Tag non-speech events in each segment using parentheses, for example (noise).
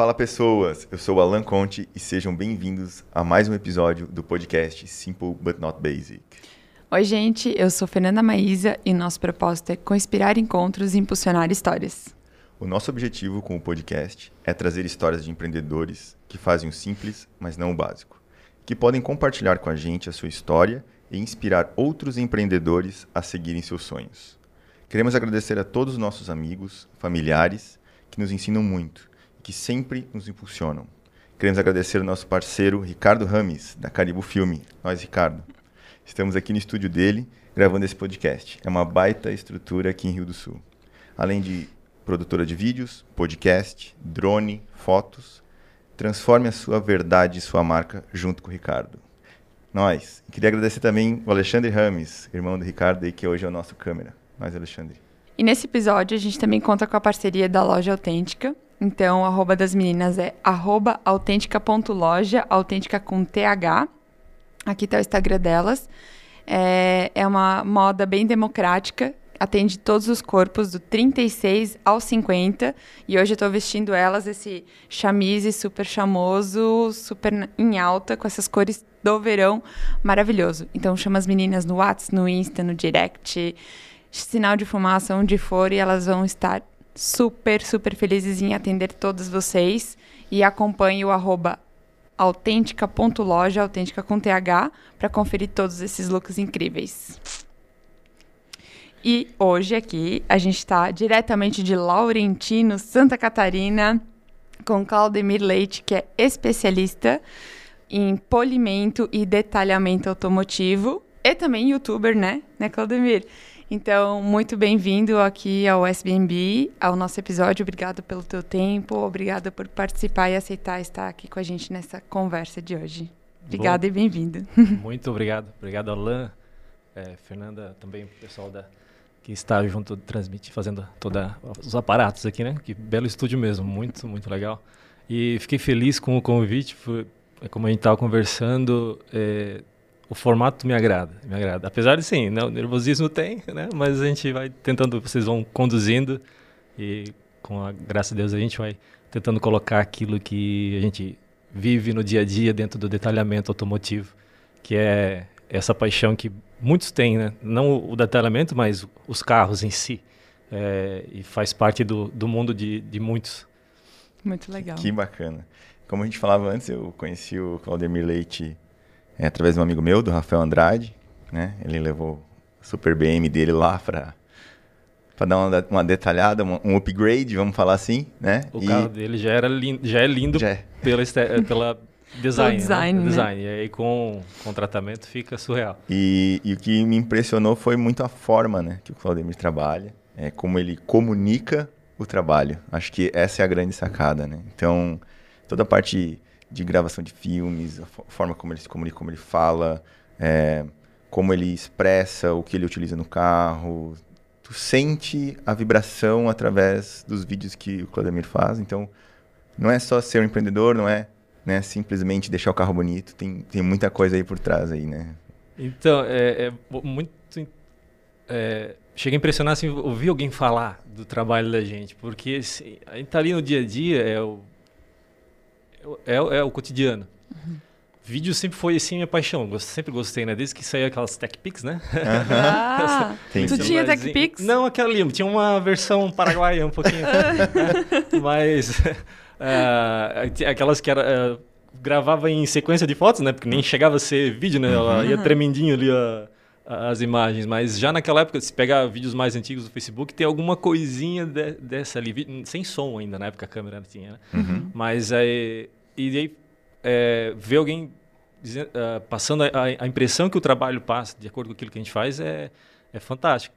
Fala pessoas, eu sou o Alan Conte e sejam bem-vindos a mais um episódio do podcast Simple But Not Basic. Oi, gente, eu sou Fernanda Maísa e nosso propósito é conspirar encontros e impulsionar histórias. O nosso objetivo com o podcast é trazer histórias de empreendedores que fazem o simples, mas não o básico, que podem compartilhar com a gente a sua história e inspirar outros empreendedores a seguirem seus sonhos. Queremos agradecer a todos os nossos amigos, familiares, que nos ensinam muito que sempre nos impulsionam. Queremos agradecer ao nosso parceiro Ricardo Rames, da Caribu Filme. Nós, Ricardo. Estamos aqui no estúdio dele, gravando esse podcast. É uma baita estrutura aqui em Rio do Sul. Além de produtora de vídeos, podcast, drone, fotos, transforme a sua verdade e sua marca junto com o Ricardo. Nós. Queria agradecer também o Alexandre Rames, irmão do Ricardo, aí, que hoje é o nosso câmera. Nós, Alexandre. E nesse episódio a gente também conta com a parceria da Loja Autêntica, então, o arroba das meninas é arroba autêntica.loja, autêntica com TH. Aqui está o Instagram delas. É, é uma moda bem democrática, atende todos os corpos, do 36 ao 50. E hoje eu estou vestindo elas, esse chamise super chamoso, super em alta, com essas cores do verão, maravilhoso. Então chama as meninas no WhatsApp, no Insta, no Direct, sinal de fumaça, onde for, e elas vão estar super, super felizes em atender todos vocês. E acompanhe o arroba autêntica.loja, autêntica com TH, para conferir todos esses looks incríveis. E hoje aqui a gente está diretamente de Laurentino, Santa Catarina, com Claudemir Leite, que é especialista em polimento e detalhamento automotivo e também youtuber, né, né Claudemir? Então, muito bem-vindo aqui ao SBNB, ao nosso episódio. Obrigado pelo teu tempo, obrigada por participar e aceitar estar aqui com a gente nessa conversa de hoje. Obrigada e bem-vindo. (laughs) Muito obrigado. Obrigado, Alain, é, Fernanda, também o pessoal da, que está junto, transmite, fazendo todos os aparatos aqui, né? Que belo estúdio mesmo, muito, muito legal. E fiquei feliz com o convite, foi, como a gente estava conversando, é, o formato me agrada, me agrada. Apesar de sim, né, o nervosismo tem, né? Mas a gente vai tentando, vocês vão conduzindo e com a graça de Deus a gente vai tentando colocar aquilo que a gente vive no dia a dia dentro do detalhamento automotivo, que é essa paixão que muitos têm, né? Não o detalhamento, mas os carros em si. É, e faz parte do, do mundo de, de muitos. Muito legal. Que bacana. Como a gente falava antes, eu conheci o Claudemir Leite é, através de um amigo meu, do Rafael Andrade, né? Ele levou o Super BM dele lá para para dar uma, uma detalhada, um upgrade, vamos falar assim, né? O e... carro dele já era lindo, já é lindo já é. pela eh, pela design, (laughs) design, né? né? design. E aí com, com tratamento fica surreal. E, e, o que me impressionou foi muito a forma, né, que o Claudemir trabalha, é como ele comunica o trabalho. Acho que essa é a grande sacada, né? Então, toda a parte de gravação de filmes, a forma como ele se comunica, como ele fala, é, como ele expressa o que ele utiliza no carro. Tu sente a vibração através dos vídeos que o Claudemir faz. Então, não é só ser um empreendedor, não é né, simplesmente deixar o carro bonito. Tem, tem muita coisa aí por trás aí, né? Então, é, é muito... É, chega a impressionar assim, ouvir alguém falar do trabalho da gente, porque assim, a gente tá ali no dia a dia, é o é, é o cotidiano. Uhum. Vídeo sempre foi assim minha paixão. Eu sempre gostei, né? Desde que saiu aquelas Tech Pix, né? Ah, (laughs) tu tinha Tech Pix? Não, aquela ali. Tinha uma versão paraguaia um pouquinho. (laughs) Mas uh, aquelas que era, uh, gravava em sequência de fotos, né? Porque nem chegava a ser vídeo, né? Ela ia tremendinho ali a, as imagens. Mas já naquela época, se pegar vídeos mais antigos do Facebook, tem alguma coisinha de, dessa ali. Sem som ainda, na época a câmera tinha, né? Uhum. Mas aí... E aí, é, ver alguém dizendo, uh, passando a, a, impressão que o trabalho passa, de acordo com aquilo que a gente faz, é, é fantástico.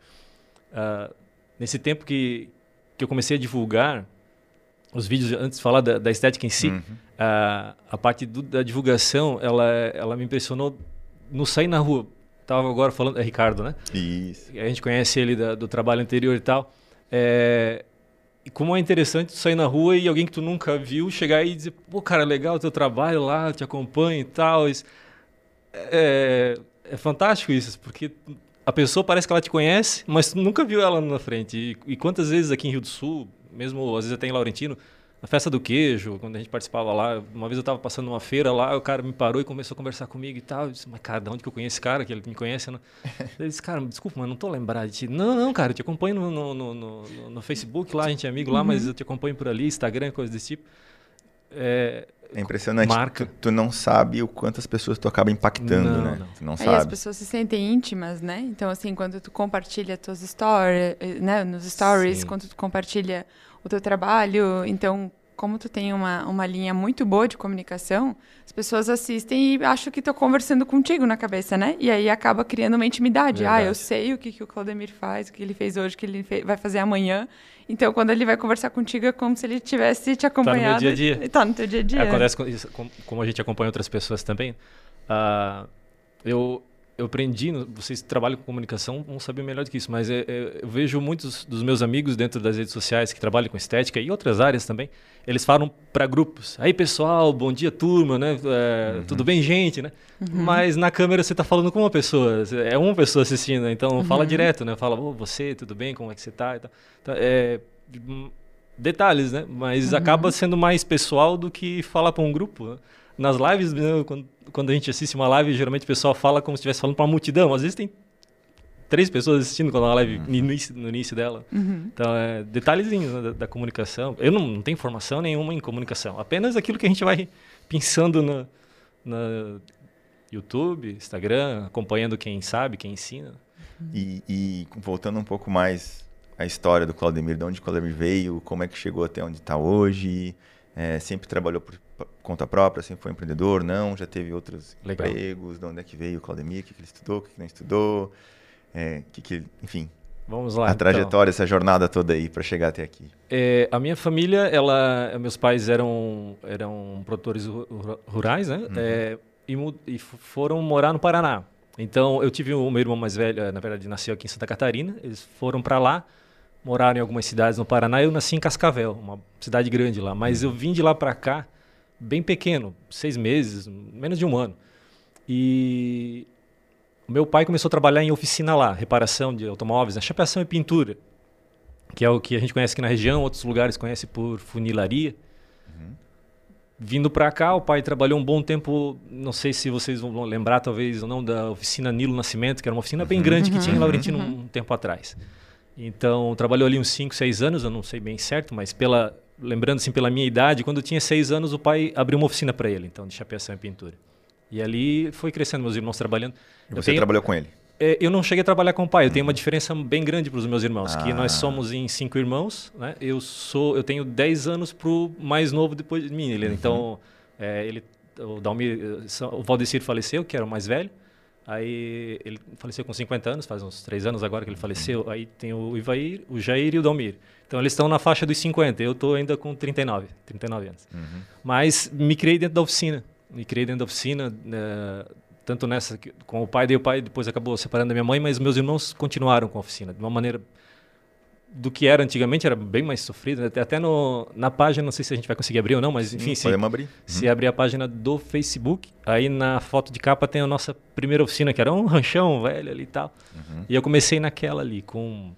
Uh, nesse tempo que, que eu comecei a divulgar os vídeos, antes de falar da, da estética em si, uhum. uh, a parte do, da divulgação, ela, ela me impressionou no sair na rua Tava agora falando, é Ricardo, né? Isso. A gente conhece ele da, do trabalho anterior e tal. É, e como é interessante tu sair na rua e alguém que tu nunca viu chegar e dizer, pô, cara, legal o teu trabalho lá, te acompanho e tal. Isso, é, é fantástico isso, porque a pessoa parece que ela te conhece, mas tu nunca viu ela na frente. E, e, quantas vezes aqui em Rio do Sul, mesmo às vezes até em Laurentino, na festa do queijo, quando a gente participava lá, uma vez eu estava passando uma feira lá, o cara me parou e começou a conversar comigo e tal. Eu disse, mas cara, de onde que eu conheço esse cara? Que ele me conhece, né? (laughs) Ele disse, cara, desculpa, mas não tô lembrado de ti. Não, não, cara, eu te acompanho no, no, no, no, no Facebook lá, a gente é amigo lá, uhum. mas eu te acompanho por ali, Instagram, coisa desse tipo. É, é impressionante. Marca. Tu, tu, não sabe o quanto as pessoas tu acaba impactando, não, né? Não. Tu não Aí sabe. as pessoas se sentem íntimas, né? Então, assim, quando tu compartilha tuas stories, né? Nos stories, Sim. quando tu compartilha o teu trabalho. Então, como tu tem uma, uma linha muito boa de comunicação, as pessoas assistem e acham que estão conversando contigo na cabeça, né? E aí acaba criando uma intimidade. Verdade. Ah, eu sei o que, que o Claudemir faz, o que ele fez hoje, o que ele vai fazer amanhã. Então, quando ele vai conversar contigo, é como se ele tivesse te acompanhado. Tá no meu dia a dia. Tá no teu dia a dia. É, acontece com, como a gente acompanha outras pessoas também. Uh, eu, eu aprendi, vocês trabalham com comunicação, vão saber melhor do que isso, mas é, é, eu vejo muitos dos meus amigos dentro das redes sociais que trabalham com estética e outras áreas também, eles falam para grupos. Aí, pessoal, bom dia, turma, né? É, uhum. Tudo bem, gente, né? Uhum. Mas na câmera você está falando com uma pessoa, é uma pessoa assistindo, então uhum. fala direto, né? Fala, oh, você, tudo bem, como é que você está? Então, é, detalhes, né? Mas uhum. acaba sendo mais pessoal do que falar para um grupo, né? nas lives, né, quando, quando a gente assiste uma live, geralmente o pessoal fala como se estivesse falando para uma multidão. Às vezes tem três pessoas assistindo quando a live uhum. no, início, no início dela. Uhum. Então, é detalhezinhos né, da, da, comunicação. Eu não, não tenho formação nenhuma em comunicação, apenas aquilo que a gente vai pensando no, no YouTube, Instagram, acompanhando quem sabe, quem ensina. E, e, voltando um pouco mais à história do Claudemir, de onde o Claudemir veio, como é que chegou até onde está hoje, é, sempre trabalhou por conta própria, sempre foi empreendedor, não, já teve outros Legal. empregos, de onde é que veio o Claudemir, o que, que ele estudou, o que, que não estudou, é, que, que enfim. Vamos lá. A trajetória, então. essa jornada toda aí para chegar até aqui. É, a minha família, ela, meus pais eram eram produtores rurais, né? Uhum. É, e, e, foram morar no Paraná. Então eu tive o meu irmão mais velho, na verdade nasceu aqui em Santa Catarina. Eles foram para lá moraram em algumas cidades no Paraná. Eu nasci em Cascavel, uma cidade grande lá. Mas eu vim de lá para cá bem pequeno, seis meses, menos de um ano. E meu pai começou a trabalhar em oficina lá, reparação de automóveis, né? chapeação e pintura, que é o que a gente conhece aqui na região, outros lugares conhecem por funilaria. Uhum. Vindo para cá, o pai trabalhou um bom tempo, não sei se vocês vão lembrar talvez ou não, da oficina Nilo Nascimento, que era uma oficina bem grande que tinha em Laurentino um, um tempo atrás. Então, trabalhou ali uns 5, 6 anos, eu não sei bem certo, mas pela lembrando assim pela minha idade, quando eu tinha 6 anos, o pai abriu uma oficina para ele, então de chapeação e pintura. E ali foi crescendo meus irmãos trabalhando. E você tenho, trabalhou com ele? É, eu não cheguei a trabalhar com o pai. Eu tenho uma diferença bem grande para os meus irmãos, ah. que nós somos em cinco irmãos, né? Eu sou, eu tenho 10 anos pro mais novo depois de mim. Ele, uhum. Então, é, ele, o Dalmir, o Valdecir faleceu, que era o mais velho. Aí ele faleceu com 50 anos, faz uns 3 anos agora que ele faleceu. Aí tem o Ivair, o Jair e o Dalmir. Então eles estão na faixa dos 50, eu estou ainda com 39, 39 anos. Uhum. Mas me criei dentro da oficina. Me criei dentro da oficina, né, tanto nessa com o pai, daí o pai depois acabou separando da minha mãe, mas meus irmãos continuaram com a oficina de uma maneira do que era antigamente, era bem mais sofrido. Né? Até no, na página, não sei se a gente vai conseguir abrir ou não, mas enfim, se, abrir. se uhum. abrir a página do Facebook, aí na foto de capa tem a nossa primeira oficina, que era um ranchão velho ali e tal. Uhum. E eu comecei naquela ali, com.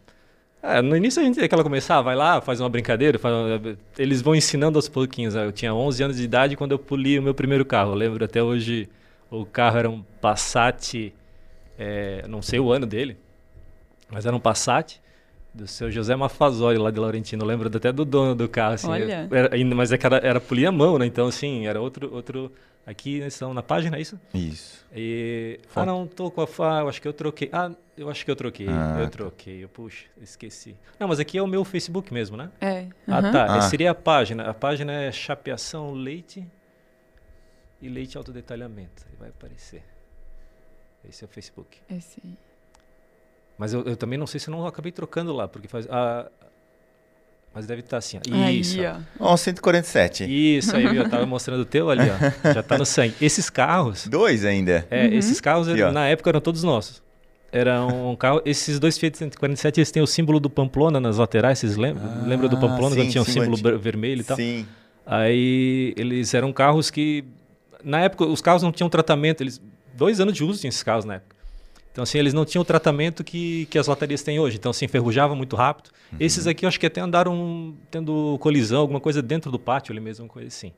Ah, no início a gente aquela começar, vai lá, faz uma brincadeira, faz uma... eles vão ensinando aos pouquinhos. Eu tinha 11 anos de idade quando eu poli o meu primeiro carro. Eu lembro até hoje, o carro era um Passat, é, não sei o ano dele, mas era um Passat do seu José Mafazoli, lá de Laurentino. Lembro até do dono do carro, assim. Olha. Era, mas é que era, era polir a mão, né? Então, assim, era outro... outro aqui estão na página, é isso? Isso. E... Ah, não, tô com a... Ah, eu acho que eu troquei. Ah, eu acho que eu troquei. Ah, eu tá. troquei. Eu, puxa, esqueci. Não, mas aqui é o meu Facebook mesmo, né? É. Uhum. Ah, tá. Ah. Seria a página. A página é Chapeação Leite e Leite Autodetalhamento. Vai aparecer. Esse é o Facebook. Esse aí. Mas eu, eu, também não sei se eu não acabei trocando lá, porque faz. A, mas deve estar tá assim. Ó. Isso. Aí, ó. ó, 147. Isso, aí, viu? Eu tava mostrando o teu ali, ó. Já tá no sangue. Esses carros. (laughs) Dois ainda. É, uhum. esses carros, Aqui, na época, eram todos nossos. Era um carro. Esses dois Fiat 147, eles têm o símbolo do Pamplona nas laterais. Vocês lembram? Ah, Lembra do Pamplona sim, quando tinha um símbolo antigo. vermelho e tal? Sim. Aí eles eram carros que. Na época, os carros não tinham tratamento. Eles, dois anos de uso tinham esses carros na época. Então, assim, eles não tinham o tratamento que, que as latarias têm hoje. Então, se enferrujava muito rápido. Uhum. Esses aqui, eu acho que até andaram tendo colisão, alguma coisa dentro do pátio ali mesmo, coisa assim.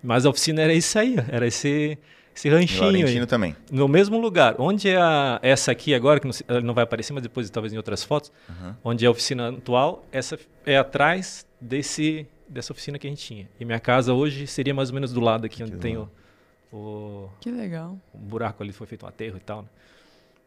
Mas a oficina era isso aí, era esse, esse ranchinho aí. também. No mesmo lugar. Onde é a, essa aqui agora, que não, não vai aparecer, mas depois talvez em outras fotos, uhum. onde é a oficina atual, essa é atrás desse, dessa oficina que a gente tinha. E minha casa hoje seria mais ou menos do lado aqui, onde que tem o, o... Que legal. O buraco ali foi feito um aterro e tal, né?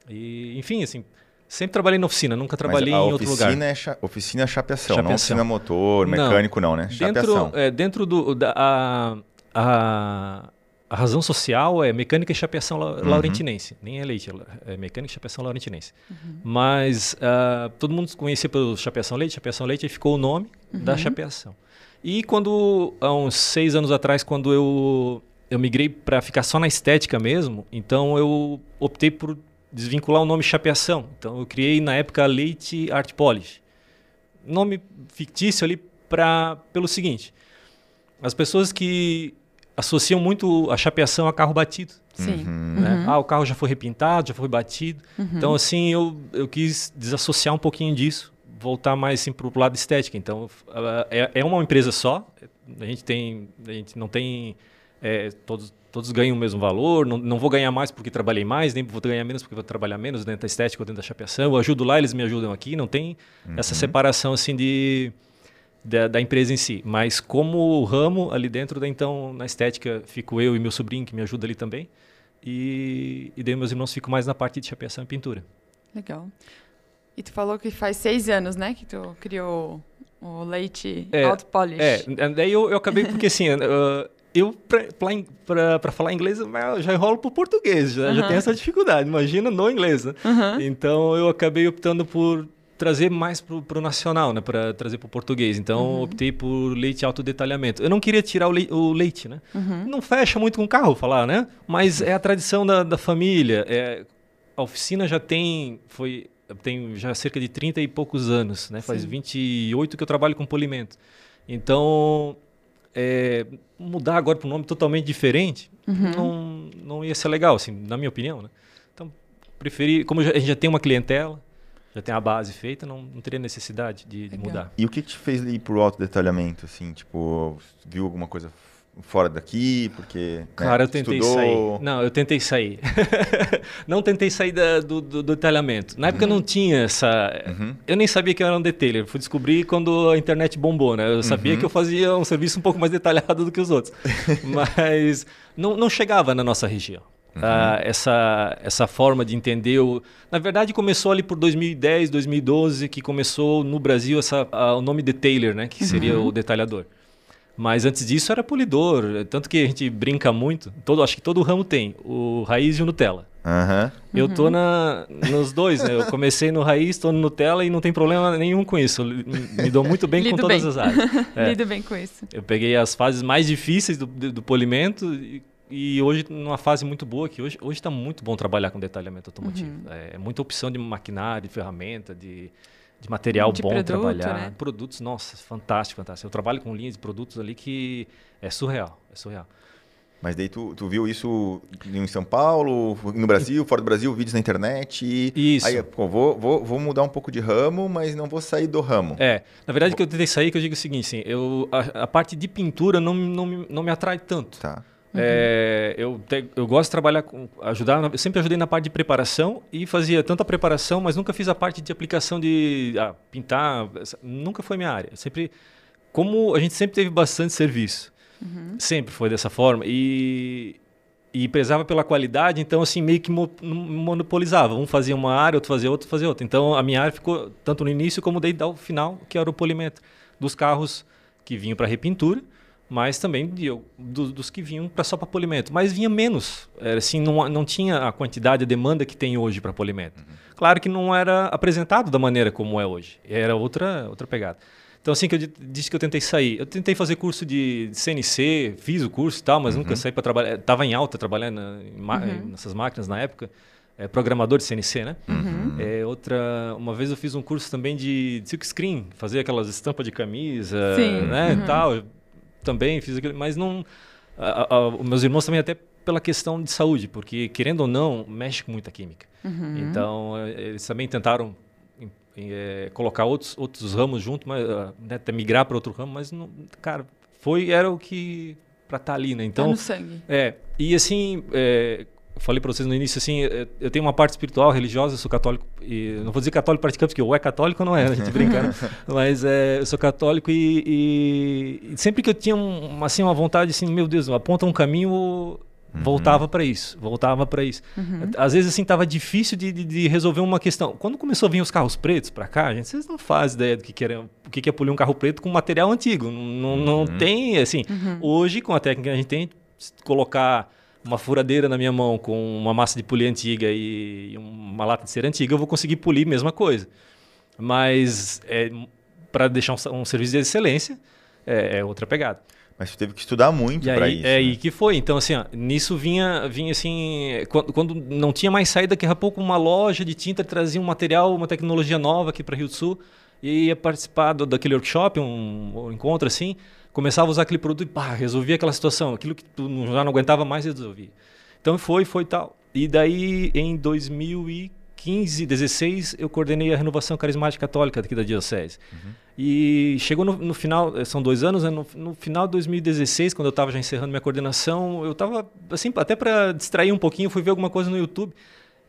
E, enfim, assim, sempre trabalhei na oficina, nunca trabalhei em outro lugar. É cha oficina é chapeação, chapeação, não oficina motor, mecânico não, não né? Chapeação. Dentro, é, dentro do... Da, a, a, a razão social é mecânica e chapeação la, uhum. laurentinense. Nem é leite, é mecânica e chapeação laurentinense. Uhum. Mas uh, todo mundo conhecia pelo chapeação leite, chapeação leite, e ficou o nome uhum. da chapeação. E quando, há uns seis anos atrás, quando eu, eu migrei para ficar só na estética mesmo, então eu optei por desvincular o nome chapeação. Então eu criei na época Leite Art Polish. Nome fictício ali para pelo seguinte: as pessoas que associam muito a chapeação a carro batido. Sim. Uhum. Né? Uhum. Ah, o carro já foi repintado, já foi batido. Uhum. Então, assim, eu, eu quis desassociar um pouquinho disso, voltar mais assim, para o lado estético. Então, é, é uma empresa só. A gente tem, a gente não tem é, todos todos ganham o mesmo valor, não, não vou ganhar mais porque trabalhei mais, nem vou ganhar menos porque vou trabalhar menos dentro da estética ou dentro da chapeação. Eu ajudo lá, eles me ajudam aqui, não tem uhum. essa separação assim de da, da, empresa em si. Mas como ramo ali dentro, da, então na estética fico eu e meu sobrinho que me ajuda ali também. E, e daí meus irmãos ficam mais na parte de chapeação e pintura. Legal. E tu falou que faz seis anos, né, que tu criou o leite é, auto polish. É, daí eu, eu acabei porque assim, (laughs) uh, eu, para falar inglês, já enrolo para o português, já, uhum. já tenho essa dificuldade, imagina no inglês. Né? Uhum. Então eu acabei optando por trazer mais para o nacional, né? para trazer para o português. Então uhum. optei por leite alto detalhamento. Eu não queria tirar o, le o leite, né? Uhum. Não fecha muito com o carro falar, né? Mas é a tradição da, da família. É, a oficina já tem, foi, tem já cerca de 30 e poucos anos, né? Faz Sim. 28 que eu trabalho com polimento. Então é, mudar agora para um nome totalmente diferente uhum. não, não ia ser legal, assim, na minha opinião. Né? Então, preferi, como a gente já tem uma clientela, já tem a base feita, não, não teria necessidade de, de mudar. E o que, que te fez ir para o detalhamento Assim, tipo, viu alguma coisa fora daqui, porque. Né, Cara, eu tentei estudou... sair. Não, eu tentei sair. (laughs) não tentei sair da, do, do, do, detalhamento. Na época uhum. não tinha essa. Uhum. Eu nem sabia que eu era um detailer. Fui descobrir quando a internet bombou, né? Eu sabia uhum. que eu fazia um serviço um pouco mais detalhado do que os outros. (laughs) Mas não, não chegava na nossa região. Uhum. Uh, essa, essa forma de entender. O... Na verdade, começou ali por 2010, 2012, que começou no Brasil essa, uh, o nome detailer, né? Que seria uhum. o detalhador. Mas antes disso era polidor, tanto que a gente brinca muito. Todo, acho que todo ramo tem, o raiz e o Nutella. Uhum. Eu tô na, nos dois, né? Eu comecei no raiz, estou no Nutella e não tem problema nenhum com isso. Me dou muito bem com todas bem. as áreas. (laughs) É. Lido bem com isso. Eu peguei as fases mais difíceis do, do, do polimento e, e, hoje numa fase muito boa que hoje hoje está muito bom trabalhar com detalhamento automotivo. Uhum. É, é muita opção de maquinário, de ferramenta, de de material de bom produto, trabalhar. Né? Produtos, nossa, fantástico, fantástico. Eu trabalho com linhas de produtos ali que é surreal, é surreal. Mas daí tu, tu viu isso em São Paulo, no Brasil, fora do Brasil, vídeos na internet. Isso. Aí, pô, vou, vou, vou mudar um pouco de ramo, mas não vou sair do ramo. É. Na verdade, o que eu tentei sair, que eu digo o seguinte, assim, eu, a, a parte de pintura não, não, não me atrai tanto. Tá. Uhum. É, eu, te, eu gosto de trabalhar com. ajudar. Eu sempre ajudei na parte de preparação e fazia tanta preparação, mas nunca fiz a parte de aplicação de ah, pintar. Nunca foi minha área. Sempre. Como a gente sempre teve bastante serviço. Uhum. Sempre foi dessa forma. E, e prezava pela qualidade, então assim meio que monopolizava. Um fazia uma área, outro fazia outra, fazia outra. Então a minha área ficou tanto no início como daí ao final, que era o polimento dos carros que vinham para repintura mas também de, do, dos que vinham pra, só para polimento. Mas vinha menos, era assim, não, não tinha a quantidade, a demanda que tem hoje para polimento. Uhum. Claro que não era apresentado da maneira como é hoje, era outra, outra pegada. Então, assim que eu disse que eu tentei sair. Eu tentei fazer curso de CNC, fiz o curso e tal, mas uhum. nunca saí para trabalhar. Estava em alta trabalhando uhum. nessas máquinas na época. É, programador de CNC, né? Uhum. É, outra, uma vez eu fiz um curso também de, de silk screen, fazer aquelas estampas de camisa, Sim. né, uhum. tal também fiz aquilo, mas não. A, a, meus irmãos também até pela questão de saúde, porque querendo ou não, mexe com muita química. Uhum. Então, eh, eles também tentaram eh, colocar outros, outros ramos junto, mas ah, né, até migrar para outro ramo, mas não, cara, foi era o que para estar ali, né? Tá Então, no sangue. é, e assim, é, falei para vocês no início, assim, eu tenho uma parte espiritual, religiosa, eu sou católico, e não vou dizer católico praticante, porque ou é católico ou não é, né? a gente brinca, né? (laughs) mas é, eu sou católico e, e- e sempre que eu tinha um, assim, uma vontade, assim, meu Deus, aponta um caminho, voltava para isso, voltava para isso. Às vezes, assim, tava difícil de, de- de resolver uma questão. Quando começou a vir os carros pretos para cá, gente, vocês não fazem ideia do que, que, era, o que, que é polir um carro preto com material antigo. Não, não, não tem, assim, hoje, com a técnica que a gente tem, colocar uma furadeira na minha mão com uma massa de polir antiga e e uma lata de cera antiga, eu vou conseguir polir a mesma coisa. Mas é, para deixar um, um serviço de excelência, é, é outra pegada. Mas você teve que estudar muito E para isso. é né? aí que foi. Então, assim, ó, nisso vinha, vinha assim, quando, quando não tinha mais saída, daqui a pouco uma loja de tinta trazia um material, uma tecnologia nova aqui para Rio do Sul, e ia participar do, daquele workshop, um, um encontro assim, começava a usar aquele produto e pá, resolvia aquela situação, aquilo que tu já não aguentava mais, resolvia. Então foi, foi tal. E daí, em 2015, 16, eu coordenei a renovação carismática católica aqui da Diocese. E chegou no, no final, eh, são dois anos, né? no, no final de 2016, quando eu estava já encerrando minha coordenação, eu estava, assim, até para distrair um pouquinho, fui ver alguma coisa no YouTube.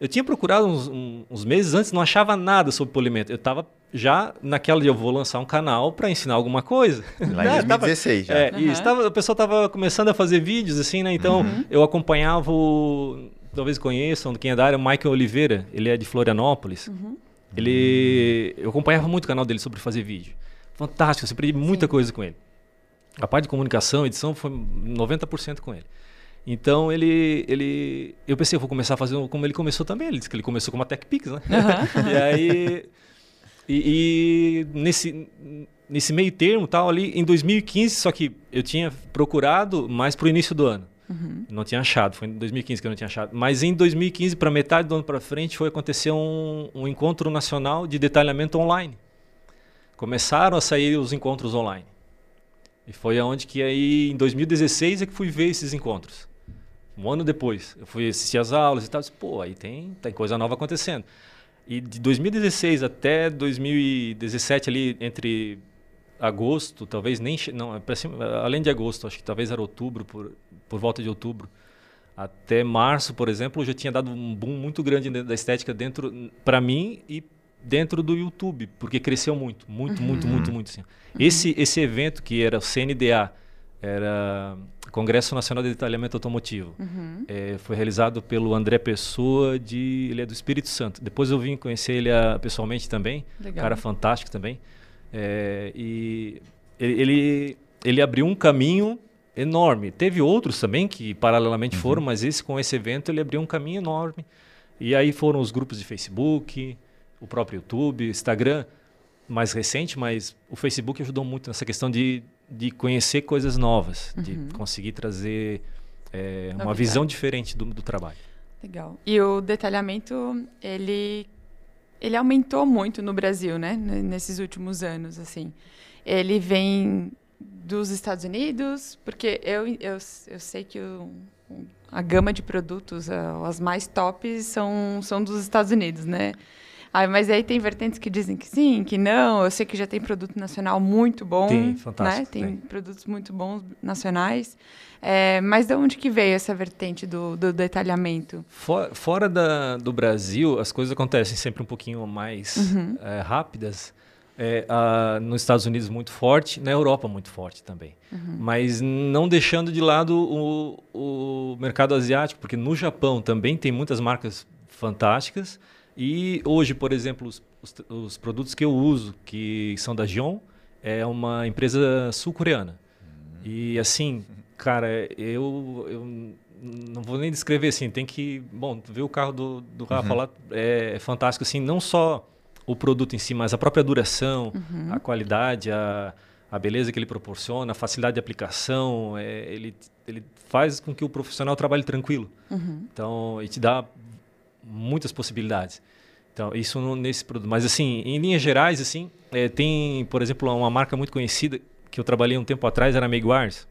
Eu tinha procurado uns, uns meses antes, não achava nada sobre polimento. Eu estava já naquela de eu vou lançar um canal para ensinar alguma coisa. Lá em (laughs) Né, tava- 2016 já. é, Aham. isso, tava, o pessoal estava começando a fazer vídeos, assim, né? Então, eu acompanhava o... Talvez conheçam, quem é da área, o Michael Oliveira. Ele é de Florianópolis. Ele... Eu acompanhava muito o canal dele sobre fazer vídeo. Fantástico, eu aprendi muita Sim. coisa com ele. A parte de comunicação, edição, foi 90% com ele. Então, ele, ele... Eu pensei, eu vou começar a fazer como ele começou também. Ele disse que ele começou com uma TechPix, né? (laughs) e aí... E, e nesse, nesse meio termo, tal, ali, em 2015, só que eu tinha procurado mais pro início do ano. Não tinha achado, foi em 2015 que eu não tinha achado. Mas em 2015, para metade do ano para frente, foi acontecer um, um encontro nacional de detalhamento online. Começaram a sair os encontros online. E foi aonde que aí, em 2016, é que fui ver esses encontros. Um ano depois, eu fui assistir as aulas e tal. Disse, Pô, aí tem, tem coisa nova acontecendo. E de 2016 até 2017, ali entre agosto, talvez nem. Não, é além de agosto, acho que talvez era outubro, por, por volta de outubro. Até março, por exemplo, eu já tinha dado um boom muito grande da estética dentro, para mim e dentro do YouTube, porque cresceu muito, muito, muito, muito, muito. Assim. Esse, esse evento que era o CNDA, era Congresso Nacional de Detalhamento Automotivo, eh, foi realizado pelo André Pessoa, de, ele é do Espírito Santo. Depois eu vim conhecer ele ah, pessoalmente também, Legal. cara fantástico também. Eh, e ele, ele, ele abriu um caminho enorme. Teve outros também que paralelamente foram, mas esse com esse evento ele abriu um caminho enorme. E aí foram os grupos de Facebook, o próprio YouTube, Instagram, mais recente, mas o Facebook ajudou muito nessa questão de, de conhecer coisas novas, de conseguir trazer eh, uma visão diferente do, do trabalho. Legal. E o detalhamento, ele, ele aumentou muito no Brasil, né? Nesses últimos anos, assim. Ele vem dos Estados Unidos, porque eu, eu, eu sei que o- a gama de produtos, a- as mais tops, são, são dos Estados Unidos, né? Mas aí tem vertentes que dizem que sim, que não. Eu sei que já tem produto nacional muito bom. Tem, fantástico, Né? Tem, tem. produtos muito bons nacionais. É, mas de onde que veio essa vertente do, do detalhamento? For- fora da, do Brasil, as coisas acontecem sempre um pouquinho mais eh, rápidas. É, a- nos Estados Unidos muito forte, na Europa muito forte também. Mas não deixando de lado o, o mercado asiático, porque no Japão também tem muitas marcas fantásticas. E hoje, por exemplo, os, os, os produtos que eu uso, que são da Gion, é uma empresa sul-coreana. E assim, cara, eu, eu não vou nem descrever assim, tem que, bom, ver o carro do, do Rafa lá é, fantástico assim, não só o produto em si, mas a própria duração, a qualidade, a, a beleza que ele proporciona, a facilidade de aplicação, é, ele, ele faz com que o profissional trabalhe tranquilo. Então, e te dá muitas possibilidades. Então, isso no- nesse produto. Mas, assim, em linhas gerais, assim, é, tem, por exemplo, uma marca muito conhecida que eu trabalhei um tempo atrás, era a Meguiars.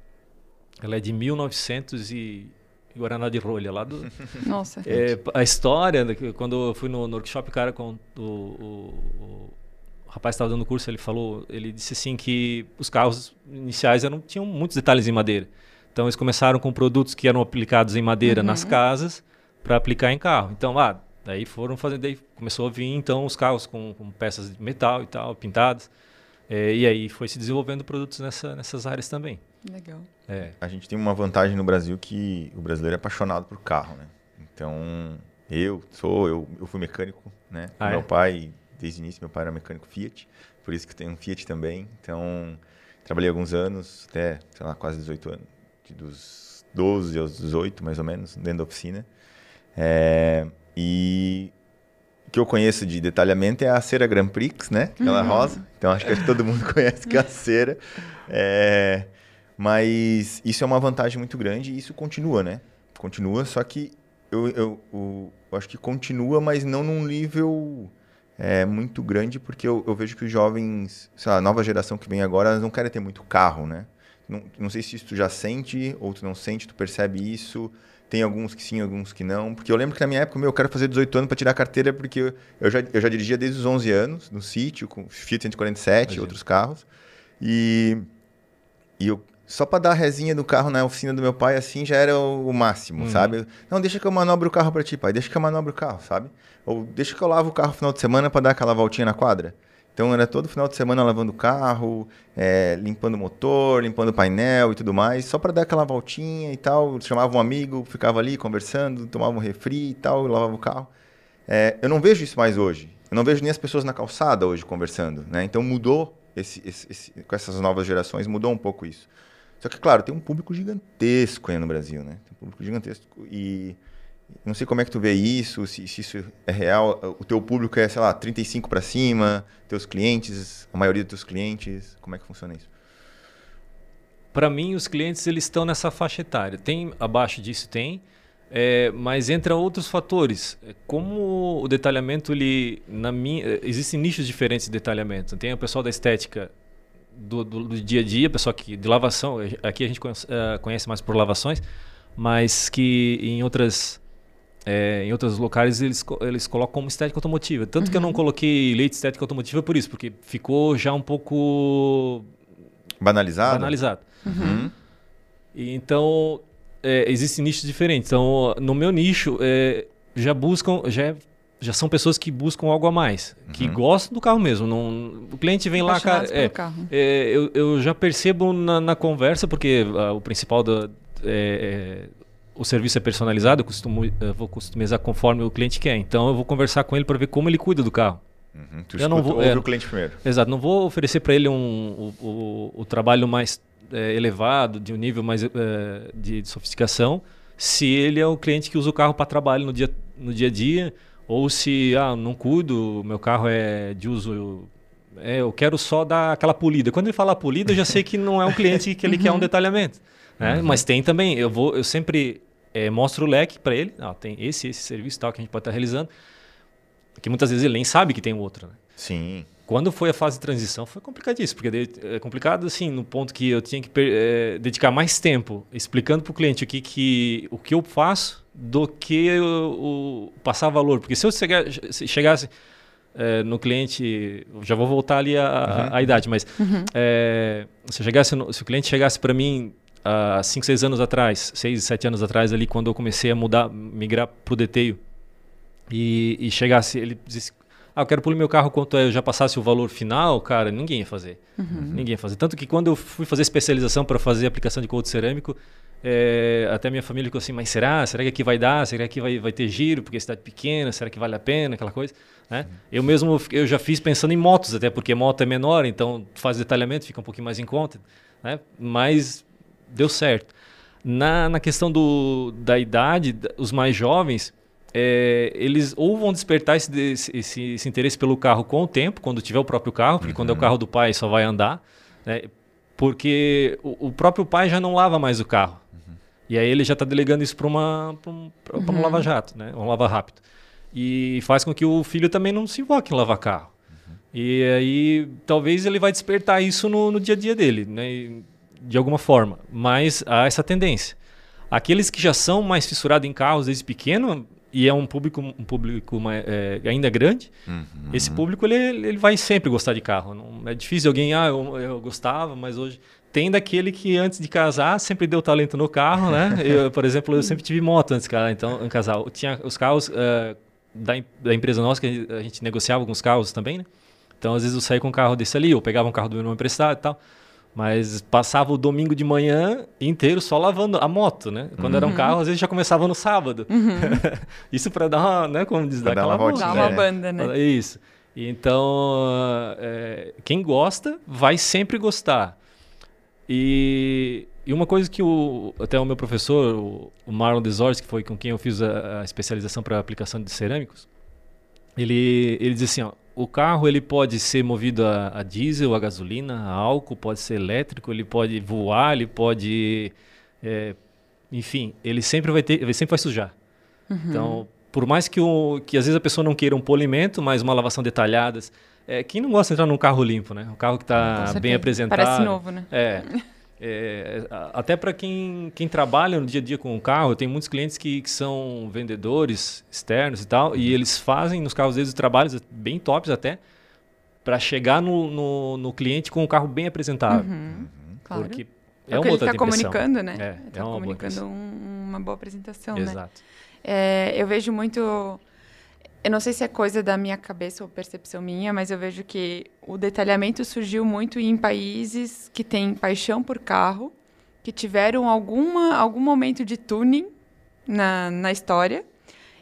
Ela é de 1900 e... Guaraná de rolha, lá do... (laughs) Nossa. É, a história, né, quando eu fui no, no workshop, o cara, com o, o, o rapaz estava dando curso, ele falou, ele disse assim que os carros iniciais eram, tinham muitos detalhes em madeira. Então eles começaram com produtos que eram aplicados em madeira Uhum. nas casas para aplicar em carro. Então, ah, daí foram fazendo, daí começou a vir então os carros com, com peças de metal e tal, pintadas. É, e aí foi se desenvolvendo produtos nessa, nessas áreas também. Legal. É. A gente tem uma vantagem no Brasil que o brasileiro é apaixonado por carro, né? Então, eu sou, eu, eu fui mecânico, né? Ah, meu é? pai, desde o início, meu pai era mecânico Fiat, por isso que tem um Fiat também. Então, trabalhei alguns anos, até, sei lá, quase 18 anos, de dos 12 aos 18, mais ou menos, dentro da oficina. É, e o que eu conheço de detalhamento é a cera Grand Prix, né? Aquela rosa. Então, acho que todo mundo (laughs) conhece que é a cera. É, mas isso é uma vantagem muito grande e isso continua, né? Continua, só que eu, eu, o- eu acho que continua, mas não num nível é, muito grande, porque eu, eu vejo que os jovens, sei lá, a nova geração que vem agora, elas não querem ter muito carro, né? Não, não sei se isso tu já sente ou tu não sente, tu percebe isso. Tem alguns que sim, alguns que não. Porque eu lembro que na minha época, meu, eu quero fazer 18 anos para tirar a carteira, porque eu- eu já, eu já dirigia desde os 11 anos, no sítio, com Fiat 147 e outros carros. E, e eu, só para dar resinha do carro na oficina do meu pai, assim, já era o, o máximo, Uhum. sabe? Não, deixa que eu manobro o carro para ti, pai. Deixa que eu manobro o carro, sabe? Ou deixa que eu lavo o carro no final de semana para dar aquela voltinha na quadra. Então era todo final de semana lavando o carro, é, limpando o motor, limpando o painel e tudo mais, só para dar aquela voltinha e tal. Chamava um amigo, ficava ali conversando, tomava um refri e tal, lavava o carro. É, eu não vejo isso mais hoje. Eu não vejo nem as pessoas na calçada hoje conversando, né? Então mudou esse, esse- esse- com essas novas gerações mudou um pouco isso. Só que claro tem um público gigantesco aí no Brasil, né? Tem um público gigantesco e não sei como é que tu vê isso, se, se isso é real. O teu público é, sei lá, 35 para cima, teus clientes, a maioria dos teus clientes, como é que funciona isso? Para mim, os clientes eles estão nessa faixa etária. Tem abaixo disso tem, é, mas entra outros fatores. É, Como o detalhamento ele na minha é, existem nichos diferentes de detalhamento. Tem o pessoal da estética do, do- do dia a dia, pessoal que de lavação. Aqui a gente conhece, eh, conhece mais por lavações, mas que em outras é, em outros locais eles, eles colocam como estética automotiva. Tanto que eu não coloquei leite estética automotiva por isso, porque ficou já um pouco Banalizado? banalizado. Uhum. E então, é, existem nichos diferentes. Então, no meu nicho, é, já buscam, já, já são pessoas que buscam algo a mais, que Uhum. gostam do carro mesmo. Não, o cliente vem lá, cara. É, é, eu, eu já percebo na, na conversa, porque ah, o principal da. é, é, o serviço é personalizado, eu, costumo, eu vou customizar conforme o cliente quer. Então, eu vou conversar com ele para ver como ele cuida do carro. Uhum. Tu Eu não escuta, vou- ouve é. o cliente primeiro. Exato, não vou oferecer para ele um, o, o, o trabalho mais eh, elevado, de um nível mais eh, de sofisticação, se ele é o cliente que usa o carro para trabalho no dia, no dia a dia, ou se ah, não cuido, meu carro é de uso. é, eu quero só dar aquela polida. Quando ele fala polida, eu já sei que não é um cliente que ele quer um detalhamento. Né? Mas tem também, eu vou, eu sempre eh, mostro o leque para ele. Ah, tem esse, esse serviço tal que a gente pode estar realizando. Que muitas vezes ele nem sabe que tem o outro. Né? Sim. Quando foi a fase de transição, foi complicadíssimo, porque é complicado assim, no ponto que eu tinha que eh, dedicar mais tempo explicando para o cliente o que, que, o que eu faço do que o, o passar valor. Porque se eu chegar- se chegasse eh, no cliente, eu já vou voltar ali à à idade, mas eh, se, eu chegasse no- se o cliente chegasse para mim há 5, 6 anos atrás, 6, 7 anos atrás, ali, quando eu comecei a mudar, migrar para o deteio, e, e chegasse, ele disse, ah, eu quero polir meu carro quanto é, eu já passasse o valor final, cara, ninguém ia fazer. Ninguém ia fazer. Tanto que quando eu fui fazer especialização para fazer aplicação de couro cerâmico, é, até minha família ficou assim, mas será? Será que aqui vai dar? Será que vai, vai ter giro? Porque é cidade pequena, será que vale a pena? Aquela coisa. Né? Eu mesmo eu já fiz pensando em motos, até porque moto é menor, então faz detalhamento, fica um pouquinho mais em conta. Né? Mas deu certo. Na, na questão do, da idade, da- os mais jovens, é, eles ou vão despertar esse, esse, esse- esse interesse pelo carro com o tempo, quando tiver o próprio carro, porque quando é o carro do pai só vai andar, né? porque o, o próprio pai já não lava mais o carro. E aí ele já está delegando isso para uma pra um, pra- pra um lava-jato, né? um lava-rápido. E faz com que o filho também não se invoque em lavar carro. E aí talvez ele vai despertar isso no, no dia a dia dele, né? E, de alguma forma. Mas há essa tendência. Aqueles que já são mais fissurados em carros desde pequeno, e é um público, um público é, ainda grande, uhum. esse público ele, ele vai sempre gostar de carro. Não, é difícil alguém, ah, eu, eu gostava, mas hoje tem daquele que antes de casar sempre deu talento no carro, né? (laughs) Eu, por exemplo, eu sempre tive moto antes de casar, então, em casal. Tinha os carros uh, da, da empresa nossa, que a gente negociava alguns carros também, né? Então, às vezes eu saía com um carro desse ali, ou pegava um carro do meu irmão emprestado e tal. Mas passava o domingo de manhã inteiro só lavando a moto, né? Quando uhum. era um uhum. carro, às vezes já começava no sábado. Uhum. (laughs) Isso para dar uma, né? Como diz, dar aquela volta. Dar uma banda, né? Isso. Então, é, quem gosta vai sempre gostar. E, e uma coisa que o, até o meu professor, o, o Marlon Desores, que foi com quem eu fiz a, a especialização para aplicação de cerâmicos, ele, ele diz assim, ó, o carro ele pode ser movido a, a, diesel, a gasolina, a álcool, pode ser elétrico, ele pode voar, ele pode, é, enfim, ele sempre vai ter, ele sempre vai sujar. Uhum. Então, por mais que, o, que às vezes a pessoa não queira um polimento, mas uma lavação detalhada, é, quem não gosta de entrar num carro limpo, né? Um carro que está bem apresentado. Parece novo, né? É. (laughs) é até para quem, quem trabalha no dia a dia com o carro, tem muitos clientes que, que são vendedores externos e tal, e eles fazem nos carros deles trabalhos bem tops até, para chegar no, no, no, cliente com o carro bem apresentável. Uhum, claro. Porque é, é uma outra ele está comunicando, né? É, tá é uma comunicando boa um, uma boa apresentação, Exato. né? É, eu vejo muito eu não sei se é coisa da minha cabeça ou percepção minha, mas eu vejo que o detalhamento surgiu muito em países que têm paixão por carro, que tiveram alguma, algum momento de tuning na, na história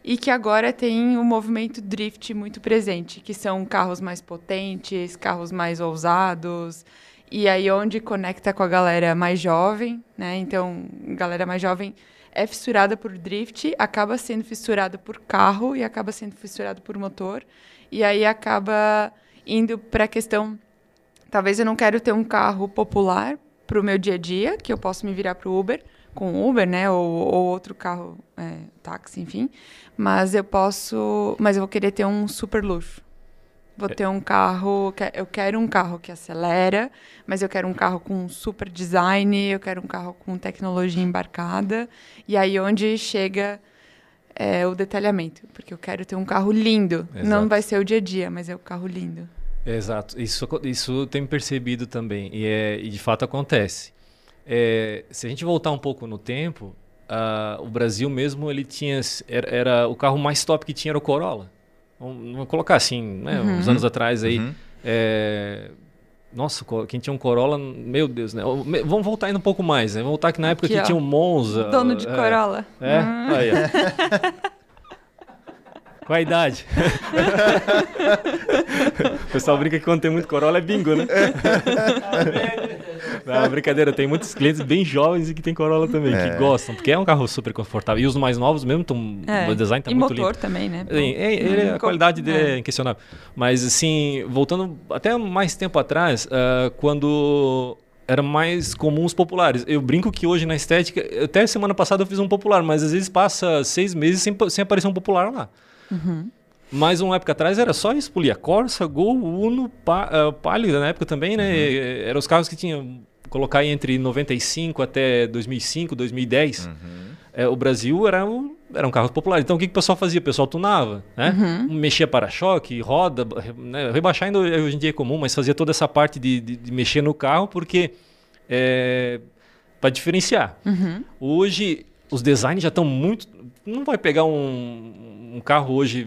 e que agora tem o um movimento drift muito presente, que são carros mais potentes, carros mais ousados, e aí onde conecta com a galera mais jovem, né? Então, galera mais jovem é fissurada por drift, acaba sendo fissurada por carro e acaba sendo fissurada por motor. E aí acaba indo para a questão. Talvez eu não quero ter um carro popular para o meu dia a dia, que eu posso me virar para o Uber, com Uber, né? Ou, ou outro carro, é, táxi, enfim. Mas eu posso. Mas eu vou querer ter um super luxo. Vou ter um carro, eu quero um carro que acelera, mas eu quero um carro com super design, eu quero um carro com tecnologia embarcada. E aí onde chega é, o detalhamento, porque eu quero ter um carro lindo. Exato. Não vai ser o dia a dia, mas é o carro lindo. Exato, isso isso tem percebido também e, é, e de fato acontece. É, se a gente voltar um pouco no tempo, uh, o Brasil mesmo ele tinha era, era o carro mais top que tinha era o Corolla. Vamos colocar assim, né? Uhum. Uns anos atrás aí. Uhum. É... Nossa, quem tinha um Corolla, meu Deus, né? Vamos voltar ainda um pouco mais, né? Vamos voltar que na época aqui, que ó, tinha um Monza. Dono de é, Corolla. É? Uhum. Aí, (laughs) Qual a idade? (laughs) o pessoal brinca que quando tem muito Corolla é bingo, né? (laughs) Não, brincadeira, tem muitos clientes bem jovens e que tem Corolla também, é. que gostam, porque é um carro super confortável. E os mais novos mesmo, tão, é. o design tá e muito motor lindo. também, né? Sim, é, a qualidade dele é. é inquestionável. Mas assim, voltando até mais tempo atrás, uh, quando era mais comum os populares. Eu brinco que hoje na estética, até semana passada eu fiz um popular, mas às vezes passa seis meses sem, sem aparecer um popular lá. Uhum. Mas uma época atrás era só isso, polia Corsa, Gol, Uno, pa, uh, Palio na época também, né? Uhum. Eram os carros que tinham colocar entre 95 até 2005, 2010, uhum. é, o Brasil era um, eram carros populares. Então o que, que o pessoal fazia? O pessoal tunava, né? Uhum. Mexia para-choque, roda, né? rebaixar ainda hoje em dia é comum, mas fazia toda essa parte de, de, de mexer no carro porque é, para diferenciar. Uhum. Hoje os designs já estão muito. Não vai pegar um, um carro hoje,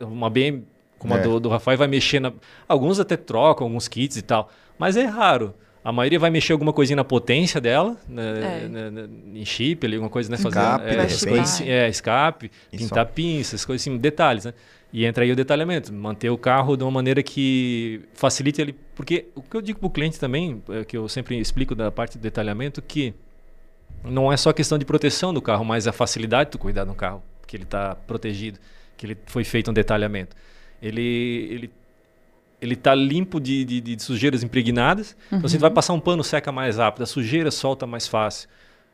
uma BM como é. a do, do Rafael, vai mexer na. Alguns até trocam alguns kits e tal, mas é raro. A maioria vai mexer alguma coisinha na potência dela, né, é. né, né em chip, ali, alguma coisa, né? Fazer, escape, é, é, escape, pintar pinças, coisas assim, detalhes, né? E entra aí o detalhamento, manter o carro de uma maneira que facilite ele. Porque o que eu digo para o cliente também, é que eu sempre explico da parte do detalhamento, que não é só questão de proteção do carro, mas a facilidade de tu cuidar do carro, que ele está protegido, que ele foi feito um detalhamento. Ele, ele ele está limpo de, de, de, sujeiras impregnadas. Uhum. Então, você vai passar um pano, seca mais rápido. A sujeira solta mais fácil.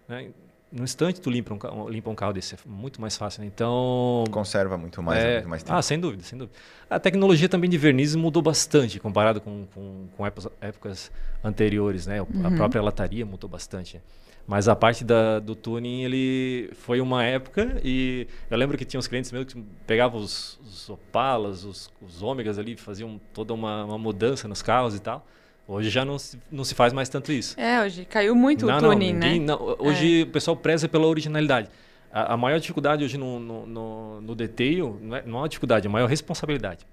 Né? no instante tu limpa um, limpa um carro desse, é muito mais fácil. Né? Então, Conserva muito mais, é, muito mais tempo. Ah, sem dúvida, sem dúvida. A tecnologia também de verniz mudou bastante comparado com, com, com épocas, épocas anteriores, né? A própria lataria mudou bastante. Mas a parte da, do tuning, ele foi uma época e eu lembro que tinha uns clientes meus que pegavam os, os Opalas, os, os Ômegas ali, faziam toda uma, uma mudança nos carros e tal. Hoje já não se, não se faz mais tanto isso. É, hoje caiu muito não, o não, tuning, ninguém- né? não. Hoje o pessoal preza pela originalidade. A, a maior dificuldade hoje no, no, no, no detail, não é, não é uma dificuldade, é a maior responsabilidade.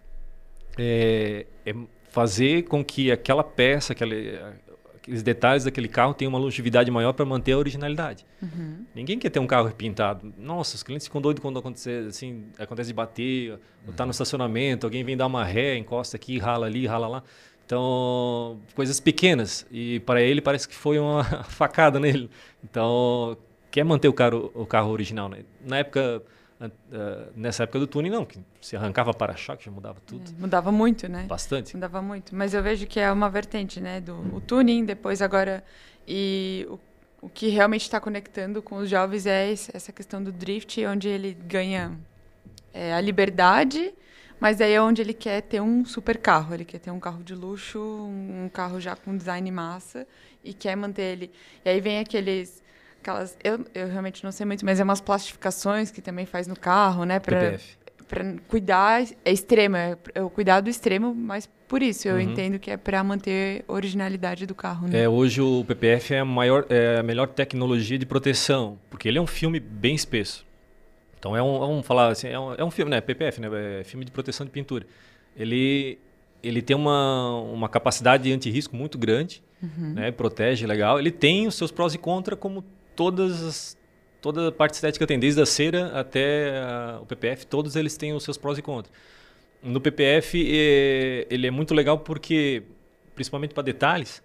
É, é fazer com que aquela peça, aquele, aqueles detalhes daquele carro tenham uma longevidade maior para manter a originalidade. Uhum. Ninguém quer ter um carro repintado. Nossa, os clientes ficam doidos quando acontecer, assim, acontece de bater, ou tá no estacionamento, alguém vem dar uma ré, encosta aqui, rala ali, rala lá. Então, coisas pequenas. E para ele parece que foi uma (laughs) facada nele. Então, quer manter o carro, o carro original. Né? Na época, an- ah, nessa época do tuning, não. Que se arrancava para-choque, já mudava tudo. É, mudava muito, né? Bastante. Mudava muito. Mas eu vejo que é uma vertente, né? Do o tuning, depois agora. E o, o que realmente está conectando com os jovens é essa questão do drift, onde ele ganha é, a liberdade, mas aí é onde ele quer ter um super carro. Ele quer ter um carro de luxo, um carro já com design massa, e quer manter ele. E aí vem aqueles. Aquelas, eu, eu realmente não sei muito, mas é umas plastificações que também faz no carro, né? Pra, PPF. para cuidar é extremo, é, é o cuidado extremo, mas por isso eu Uhum. entendo que é para manter a originalidade do carro, né? É, hoje o PPF é a, maior, é a melhor tecnologia de proteção, porque ele é um filme bem espesso. Então é um, vamos falar assim, é um, é um filme, né? PPF, né? É filme de proteção de pintura. Ele, ele tem uma, uma capacidade de antirrisco muito grande, né? Protege legal. Ele tem os seus prós e contras, como todas as, toda a parte estética tem, desde a cera até a- o PPF, todos eles têm os seus prós e contras. No PPF, eh, ele é muito legal porque, principalmente para detalhes,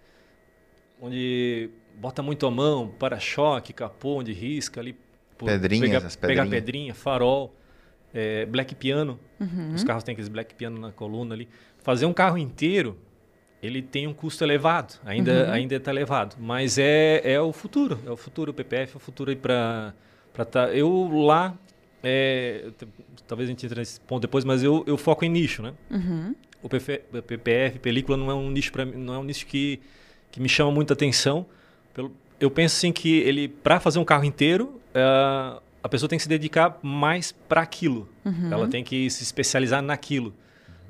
onde bota muito a mão, para-choque, capô, onde risca ali. Pedrinhas, pega, as Pega pedrinhas. pedrinha, farol, eh, black piano. Uhum. Os carros têm aqueles black piano na coluna ali. Fazer um carro inteiro, ele tem um custo elevado, ainda Uhum. ainda está elevado, mas é, é o futuro, é o futuro, o PPF é o futuro para para tá. Eu lá, é, talvez a gente entre nesse ponto depois, mas eu, eu foco em nicho, né? Uhum. O PF, PPF, película não é um nicho para não é um nicho que, que me chama muita atenção. Pelo, eu penso assim que ele para fazer um carro inteiro, ah, a pessoa tem que se dedicar mais para aquilo. Uhum. Ela tem que se especializar naquilo.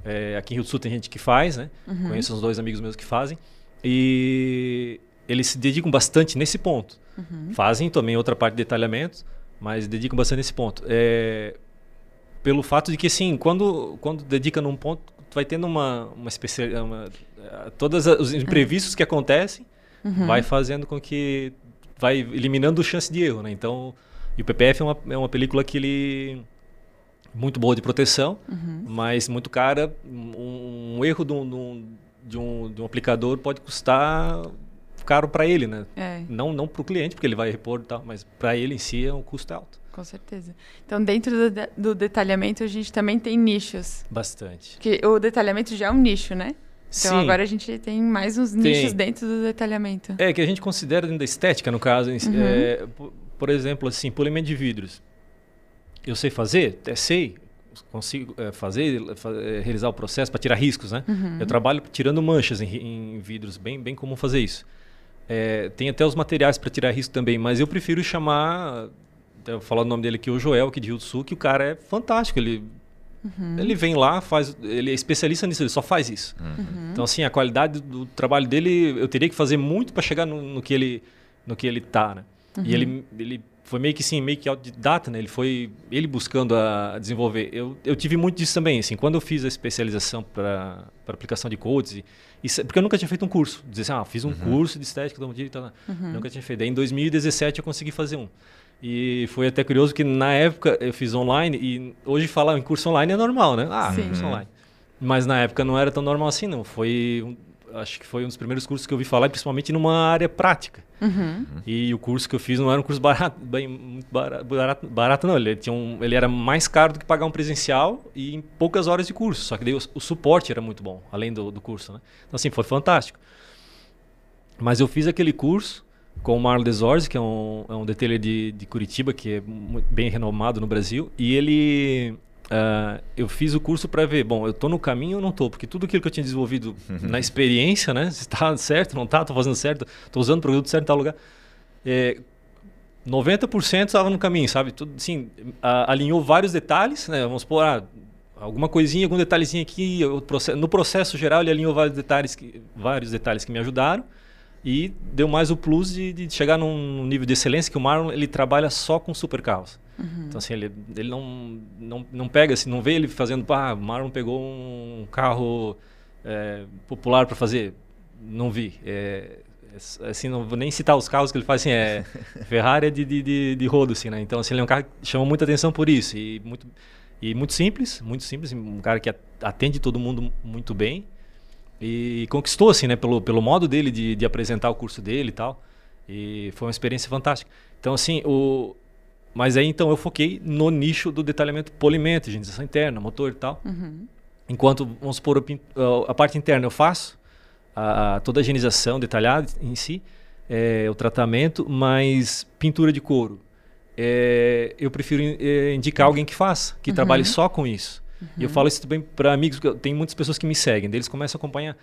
É, aqui em Rio do Sul tem gente que faz, né? Uhum. Conheço uns dois amigos meus que fazem. E eles se dedicam bastante nesse ponto. Uhum. Fazem também outra parte de detalhamento, mas dedicam bastante nesse ponto. É, pelo fato de que, assim, quando, quando dedica num ponto, tu vai tendo uma, uma especial... Uma, todos os imprevistos que acontecem Uhum. vai fazendo com que... Vai eliminando chance de erro, né? Então, e o PPF é uma, é uma película que ele... Muito boa de proteção, Uhum. mas muito cara. Um, um erro de um, de um- de um, aplicador pode custar caro para ele, né? É, Não, não para o cliente, porque ele vai repor e tal, mas para ele em si é um custo alto. com certeza. Então, dentro do, do detalhamento, a gente também tem nichos. Bastante. Porque o detalhamento já é um nicho, né? Então, Sim. agora a gente tem mais uns Tem. nichos dentro do detalhamento. É, que a gente considera dentro da estética, no caso. Uhum. é, por, por exemplo, assim, polimento de vidros. Eu sei fazer? Até sei. Consigo é, fazer, fa- é, realizar o processo para tirar riscos, né? Uhum. Eu trabalho tirando manchas em, em vidros, bem, bem comum fazer isso. É, tem até os materiais para tirar risco também, mas eu prefiro chamar, eu vou falar o nome dele aqui, o Joel, aqui de Rio do Sul, que o cara é fantástico. Ele, Uhum. ele vem lá, faz, ele é especialista nisso, ele só faz isso. Uhum. Então, assim, a qualidade do trabalho dele, eu teria que fazer muito para chegar no, no que ele no que ele tá, né? Uhum. E ele, ele foi meio que assim, meio que autodidata, né? Ele foi ele buscando a, a desenvolver. Eu, eu tive muito disso também, assim, quando eu fiz a especialização para aplicação de codes, e, isso- porque eu nunca tinha feito um curso. Dizer assim, ah, fiz um curso de estética e tal. né? Uhum. Nunca tinha feito. Daí, em 2017 eu consegui fazer um. E foi até curioso que na época eu fiz online e hoje falar em curso online é normal, né? Ah, Sim. curso online. Mas na época não era tão normal assim, não. Foi, um- acho que foi um dos primeiros cursos que eu ouvi falar, principalmente numa área prática. Uhum. E o curso que eu fiz não era um curso barato, bem barato, barato, não. Ele, tinha um, ele era mais caro do que pagar um presencial e em poucas horas de curso. Só que daí o, o suporte era muito bom, além do, do curso, né? Então assim, foi fantástico. Mas eu fiz aquele curso com o Marlon Desorzi, que é um, é um de, de Curitiba, que é bem renomado no Brasil. E ele. Uh, eu fiz o curso para ver, bom, eu estou no caminho ou não estou? Porque tudo aquilo que eu tinha desenvolvido (laughs) na experiência, né? Se está certo, não está, estou fazendo certo, estou usando o produto certo em tal lugar. É, 90% estava no caminho, sabe? Tudo, assim, a, alinhou vários detalhes, né? Vamos supor, ah, alguma coisinha, algum detalhezinho aqui. no processo geral, ele alinhou vários detalhes que, vários detalhes que me ajudaram e deu mais o plus de, de chegar num nível de excelência que o Marlon ele trabalha só com supercarros. Uhum. Então assim, ele, ele não, não, não pega, assim, não vê ele fazendo, o Marlon pegou um carro é, popular para fazer. Não vi. É, é, assim, não vou nem citar os carros que ele faz, assim, é (laughs) Ferrari é de, de, de, de rodo, assim, né? Então, assim, ele é um carro que chama muita atenção por isso e muito, e muito simples, muito simples, um cara que atende todo mundo muito bem e conquistou, assim, né, pelo, pelo modo dele de, de apresentar o curso dele e tal. E foi uma experiência fantástica. Então, assim, o... Mas aí, então, eu foquei no nicho do detalhamento polimento, higienização interna, motor e tal. Uhum. Enquanto, vamos supor, a parte interna eu faço, a, toda a higienização detalhada em si, é, o tratamento, mas pintura de couro. É, eu prefiro é, indicar alguém que faça, que uhum. trabalhe só com isso. Uhum. E eu falo isso também para amigos, porque tem muitas pessoas que me seguem, eles começam a acompanhar,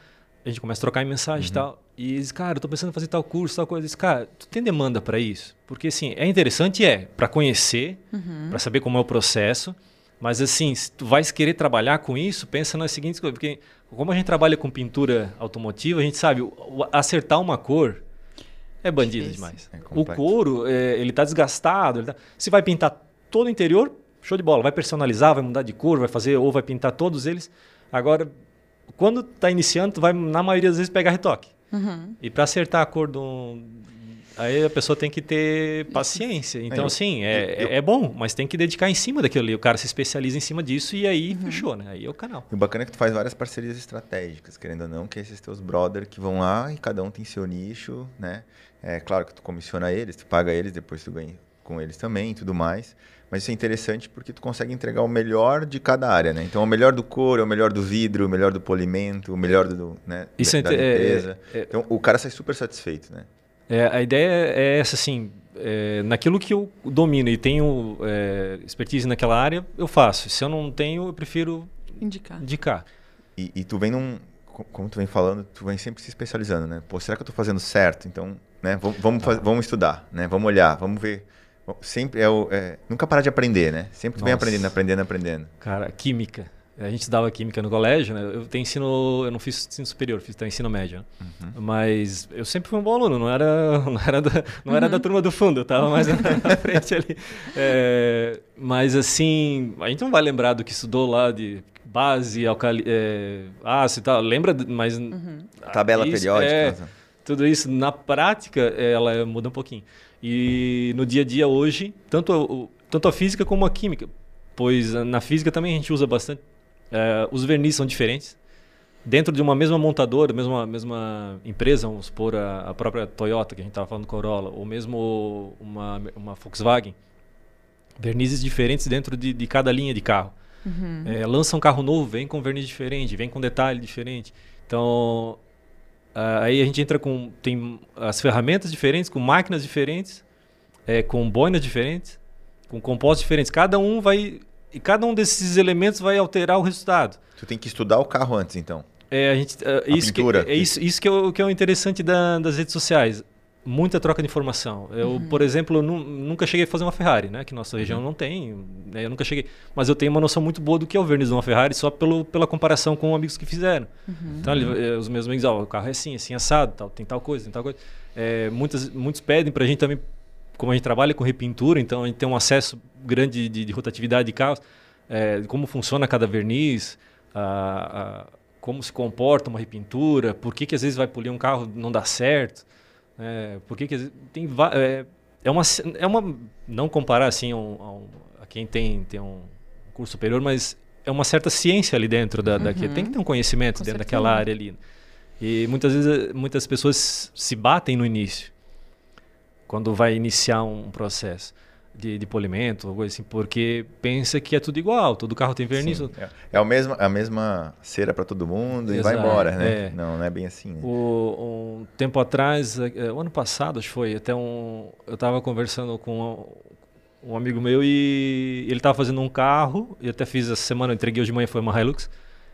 a gente começa a trocar em mensagem uhum. e tal. E eles, cara, eu tô pensando em fazer tal curso, tal coisa. Eles, cara, tu tem demanda para isso? Porque assim, é interessante, é, para conhecer, uhum. para saber como é o processo. Mas assim, se tu vais querer trabalhar com isso, pensa nas seguintes coisas. Porque como a gente trabalha com pintura automotiva, a gente sabe, acertar uma cor é bandido demais. É o couro, é, ele tá desgastado. Ele tá... Se vai pintar todo o interior, Show de bola. Vai personalizar, vai mudar de cor, vai fazer ou vai pintar todos eles. Agora, quando está iniciando, tu vai, na maioria das vezes, pegar retoque. Uhum. E para acertar a cor do. Aí a pessoa tem que ter paciência. Então, eu, assim, é, eu, é bom, mas tem que dedicar em cima daquilo ali. O cara se especializa em cima disso e aí uhum. fechou, né? Aí é o canal. E o bacana é que tu faz várias parcerias estratégicas, querendo ou não, que é esses teus brother que vão lá e cada um tem seu nicho, né? É claro que tu comissiona eles, tu paga eles, depois tu ganha com eles também e tudo mais. Mas isso é interessante porque tu consegue entregar o melhor de cada área, né? Então, o melhor do couro, o melhor do vidro, o melhor do polimento, o melhor do, né, isso da, é, limpeza. É, é, então, o cara sai super satisfeito, né? É, a ideia é essa, assim, é, naquilo que eu domino e tenho é, expertise naquela área, eu faço. Se eu não tenho, eu prefiro indicar. indicar. E, e tu vem num, como tu vem falando, tu vem sempre se especializando, né? Pô, será que eu estou fazendo certo? Então, né, vamos, vamos, vamos estudar, né? Vamos olhar, vamos ver Sempre é o. É, nunca parar de aprender, né? Sempre vem aprendendo, aprendendo, aprendendo. Cara, química. A gente dava química no colégio, né? Eu tenho ensino, eu não fiz ensino superior, fiz ensino médio. Uhum. Mas eu sempre fui um bom aluno, não era, (laughs) não era, da, não uhum. era da turma do fundo, eu tava mais (laughs) na frente ali. É, mas assim, a gente não vai lembrar do que estudou lá de base, alcali, é, ácido e tal. Lembra, mas. Uhum. Tabela isso, periódica. É, tudo isso, na prática, ela muda um pouquinho. E no dia a dia hoje, tanto a, tanto a física como a química, pois na física também a gente usa bastante. É, os verniz são diferentes. Dentro de uma mesma montadora, mesma mesma empresa, vamos supor a, a própria Toyota que a gente estava falando Corolla, ou mesmo uma, uma Volkswagen, vernizes diferentes dentro de, de cada linha de carro. Uhum. É, lança um carro novo, vem com verniz diferente, vem com detalhe diferente. Então, Uh, aí a gente entra com tem as ferramentas diferentes, com máquinas diferentes, é, com boinas diferentes, com compostos diferentes. Cada um vai e cada um desses elementos vai alterar o resultado. Tu tem que estudar o carro antes, então. É a gente uh, a isso pintura. que é isso, isso que é o, que é o interessante da, das redes sociais muita troca de informação. Eu, uhum. por exemplo, nunca cheguei a fazer uma Ferrari, né? Que nossa região uhum. não tem. Né? Eu nunca cheguei. Mas eu tenho uma noção muito boa do que é o verniz de uma Ferrari só pelo, pela comparação com amigos que fizeram. Uhum. Então, eh, os meus amigos, ó, o carro é assim, assim, assado, tal, tem tal coisa, tem tal coisa. É, muitas, muitos pedem para a gente também, como a gente trabalha com repintura, então a gente tem um acesso grande de, de rotatividade de carros, é, como funciona cada verniz, a, a, como se comporta uma repintura, por que, que às vezes vai polir um carro não dá certo. É, porque tem é, é uma é uma não comparar assim a, um, a, quem tem tem um curso superior, mas é uma certa ciência ali dentro da, uhum. Tem que ter um conhecimento Com dentro certeza. daquela área ali. E muitas vezes muitas pessoas se batem no início quando vai iniciar um processo. De, de polimento, coisa assim, porque pensa que é tudo igual, todo carro tem verniz. Sim, é, é a, mesma, a mesma cera para todo mundo Exato, e vai embora, né? É. Não, não é bem assim. Né? O, um tempo atrás, é, o ano passado, acho que foi, até um, eu estava conversando com um, um amigo meu e ele estava fazendo um carro, e até fiz essa semana, eu entreguei hoje de manhã, foi uma Hilux.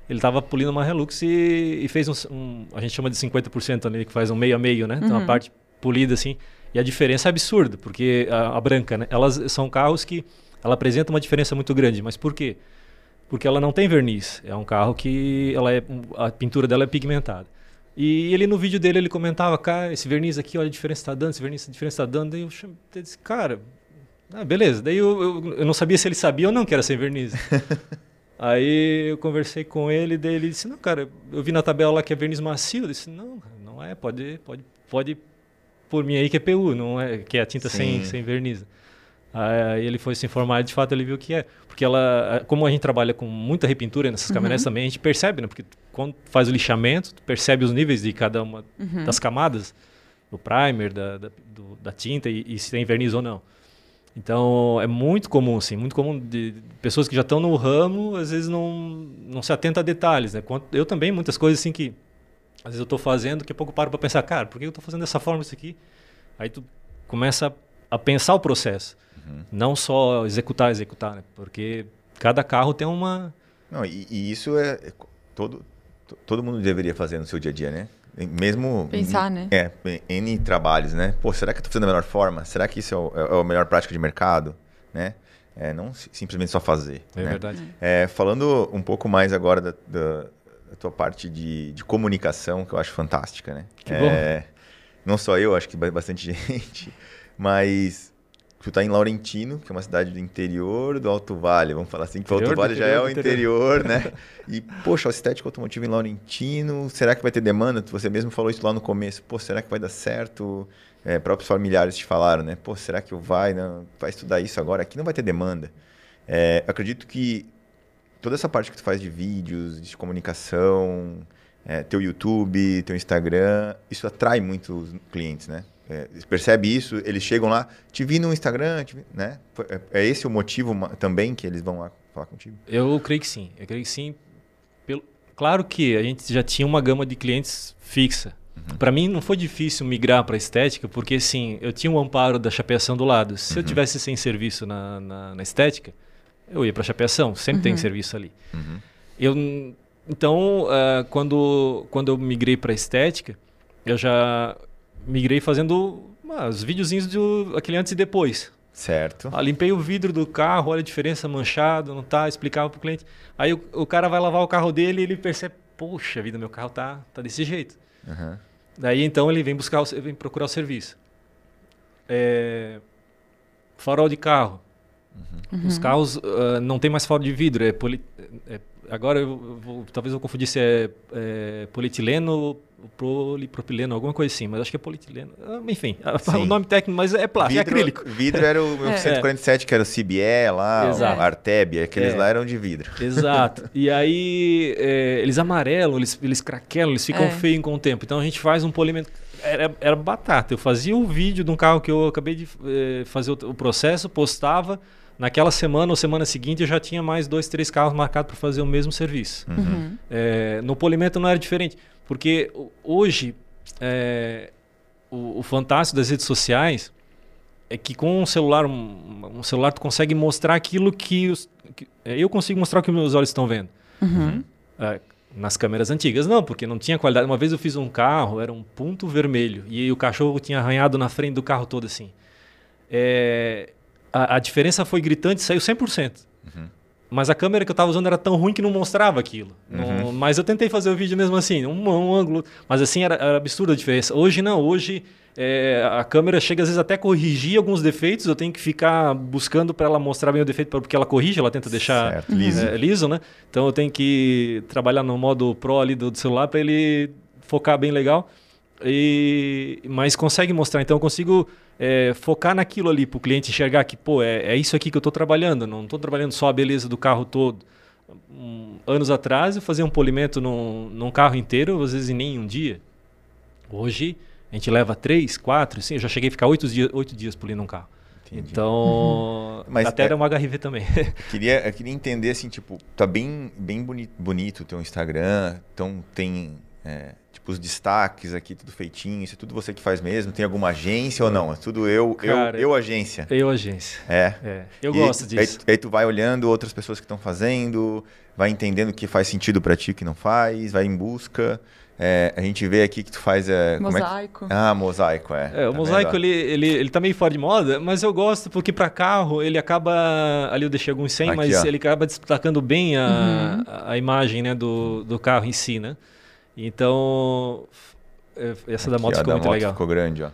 Ele estava polindo uma Hilux e, e fez um, um, a gente chama de 50% ali, que faz um meio a meio, né? Uhum. Então a parte polida assim. E a diferença é absurda, porque a, a, branca, né? Elas são carros que ela apresenta uma diferença muito grande. Mas por quê? Porque ela não tem verniz. É um carro que ela é, a pintura dela é pigmentada. E ele no vídeo dele ele comentava, cara, esse verniz aqui, olha a diferença que está dando, esse verniz, a diferença está dando. Daí eu disse, cara, ah, beleza. Daí eu, eu, eu, não sabia se ele sabia ou não que era sem verniz. (laughs) Aí eu conversei com ele, daí ele disse, não, cara, eu vi na tabela lá que é verniz macio. Eu disse, não, não é, pode, pode, pode por mim aí que é PU, não é que é a tinta sem, sem verniz. Aí ele foi se informar e de fato ele viu que é. Porque ela, como a gente trabalha com muita repintura nessas uhum. caminhonetes também, a gente percebe, né? Porque quando faz o lixamento, tu percebe os níveis de cada uma uhum. das camadas, do primer, da, da, do, da tinta e, e, se tem verniz ou não. Então é muito comum, assim, muito comum de, de pessoas que já estão no ramo, às vezes não, não se atenta a detalhes, né? Eu também, muitas coisas assim que às vezes eu estou fazendo, daqui a pouco eu paro para pensar, cara, por que eu estou fazendo dessa forma isso aqui? Aí tu começa a pensar o processo. Uhum. Não só executar, executar, né? Porque cada carro tem uma... Não, e, e isso é, é todo, todo mundo deveria fazer no seu dia a dia, né? Mesmo. Pensar, em, né? É, N trabalhos, né? Pô, será que eu tô fazendo da melhor forma? Será que isso é, o, é a melhor prática de mercado? Né? É, não simplesmente só fazer. É né? verdade. É, falando um pouco mais agora da, da, a tua parte de, de comunicação, que eu acho fantástica, né? Que bom. É, não só eu, acho que bastante (laughs) gente, mas tu tá em Laurentino, que é uma cidade do interior do Alto Vale, vamos falar assim, que o Alto Vale já é o interior, interior né? (laughs) E, poxa, estética automotiva em Laurentino, será que vai ter demanda? Você mesmo falou isso lá no começo, pô, será que vai dar certo? É, próprios familiares te falaram, né? Pô, será que eu vai, não, vai estudar isso agora? Aqui não vai ter demanda. É, acredito que toda essa parte que tu faz de vídeos, de comunicação, é, teu YouTube, teu Instagram, isso atrai muitos clientes, né? É, percebe isso, eles chegam lá, te vi no Instagram, vi, né? É, é, esse o motivo também que eles vão lá falar contigo? Eu creio que sim, eu creio que sim. Pelo... Claro que a gente já tinha uma gama de clientes fixa. Uhum. Para mim não foi difícil migrar para estética, porque sim, eu tinha um amparo da chapeação do lado. Se uhum. eu tivesse sem serviço na, na, na estética, eu ia para chapeação, sempre uhum. tem serviço ali. Uhum. Eu, então, uh, quando, quando eu migrei para estética, eu já migrei fazendo os videozinhos do aquele antes e depois. Certo. Ah, limpei o vidro do carro, olha a diferença, manchado, não tá, explicava pro cliente. Aí o, o cara vai lavar o carro dele e ele percebe, poxa vida, meu carro tá, tá desse jeito. Uhum. Daí então ele vem buscar, vem procurar o serviço. É, farol de carro. Uhum. Os carros uh, não tem mais farol de vidro, é, poli, é agora eu vou, talvez eu confundisse é, é polietileno polipropileno, alguma coisa assim, mas acho que é polietileno. Ah, enfim, (laughs) o nome técnico, mas é plástico, é vidro, é acrílico. Vidro era o (laughs) é. 147, que era o CBE lá, Exato. o Arteb, aqueles é. lá eram de vidro. Exato. (laughs) E aí é, eles amarelam, eles, eles craquelam, eles ficam é. feios com o tempo. Então a gente faz um polimento. Era, era batata. Eu fazia o vídeo de um carro que eu acabei de fazer o, o processo, postava Naquela semana ou semana seguinte eu já tinha mais dois, três carros marcados para fazer o mesmo serviço. Uhum. uhum. É, no polimento não era diferente, porque hoje é, o, o, fantástico das redes sociais é que com um celular, um, um celular tu consegue mostrar aquilo que, os, que, é, eu consigo mostrar o que meus olhos estão vendo. Uhum. É, nas câmeras antigas não, porque não tinha qualidade. Uma vez eu fiz um carro, era um ponto vermelho e o cachorro tinha arranhado na frente do carro todo assim. É, a, a diferença foi gritante, saiu 100%. Uhum. Mas a câmera que eu estava usando era tão ruim que não mostrava aquilo. Uhum. Não, mas eu tentei fazer o vídeo mesmo assim, um, um ângulo. Mas assim, era, era absurda a diferença. Hoje não, hoje é, a câmera chega às vezes até a corrigir alguns defeitos. Eu tenho que ficar buscando para ela mostrar bem o defeito, porque ela corrige, ela tenta deixar certo, liso. É, liso, né? Então eu tenho que trabalhar no modo pro ali do, do celular para ele focar bem legal. E, mas consegue mostrar. Então eu consigo é, focar naquilo ali para o cliente enxergar que, pô, é, é isso aqui que eu estou trabalhando, não estou trabalhando só a beleza do carro todo. Um, anos atrás eu fazia um polimento num, num carro inteiro, às vezes em nem um dia. Hoje a gente leva três, quatro, sim, eu já cheguei a ficar oito dias, oito dias polindo um carro. Então, (laughs) Mas até é- era uma HRV também. (laughs) Queria, eu queria entender assim, tipo, tá bem, bem boni- bonito o teu Instagram, então tem é, tipo os destaques aqui, tudo feitinho, isso é tudo você que faz mesmo? Tem alguma agência ou não? É tudo eu, Cara, eu, eu agência. Eu, agência. É. É, eu E gosto aí, disso. Aí, aí tu vai olhando outras pessoas que estão fazendo, vai entendendo o que faz sentido pra ti, o que não faz, vai em busca. É, a gente vê aqui que tu faz. É, como é que- Mosaico. Ah, mosaico, é. É, o Tá mosaico ele, ele, ele tá meio fora de moda, mas eu gosto porque para carro ele acaba. Ali eu deixei alguns 100, Aqui, mas ó. ele acaba destacando bem a, Uhum. a, a imagem né, do, do carro em si, né? Então. é, Essa da moto ficou da muito moto legal. ficou grande, ó.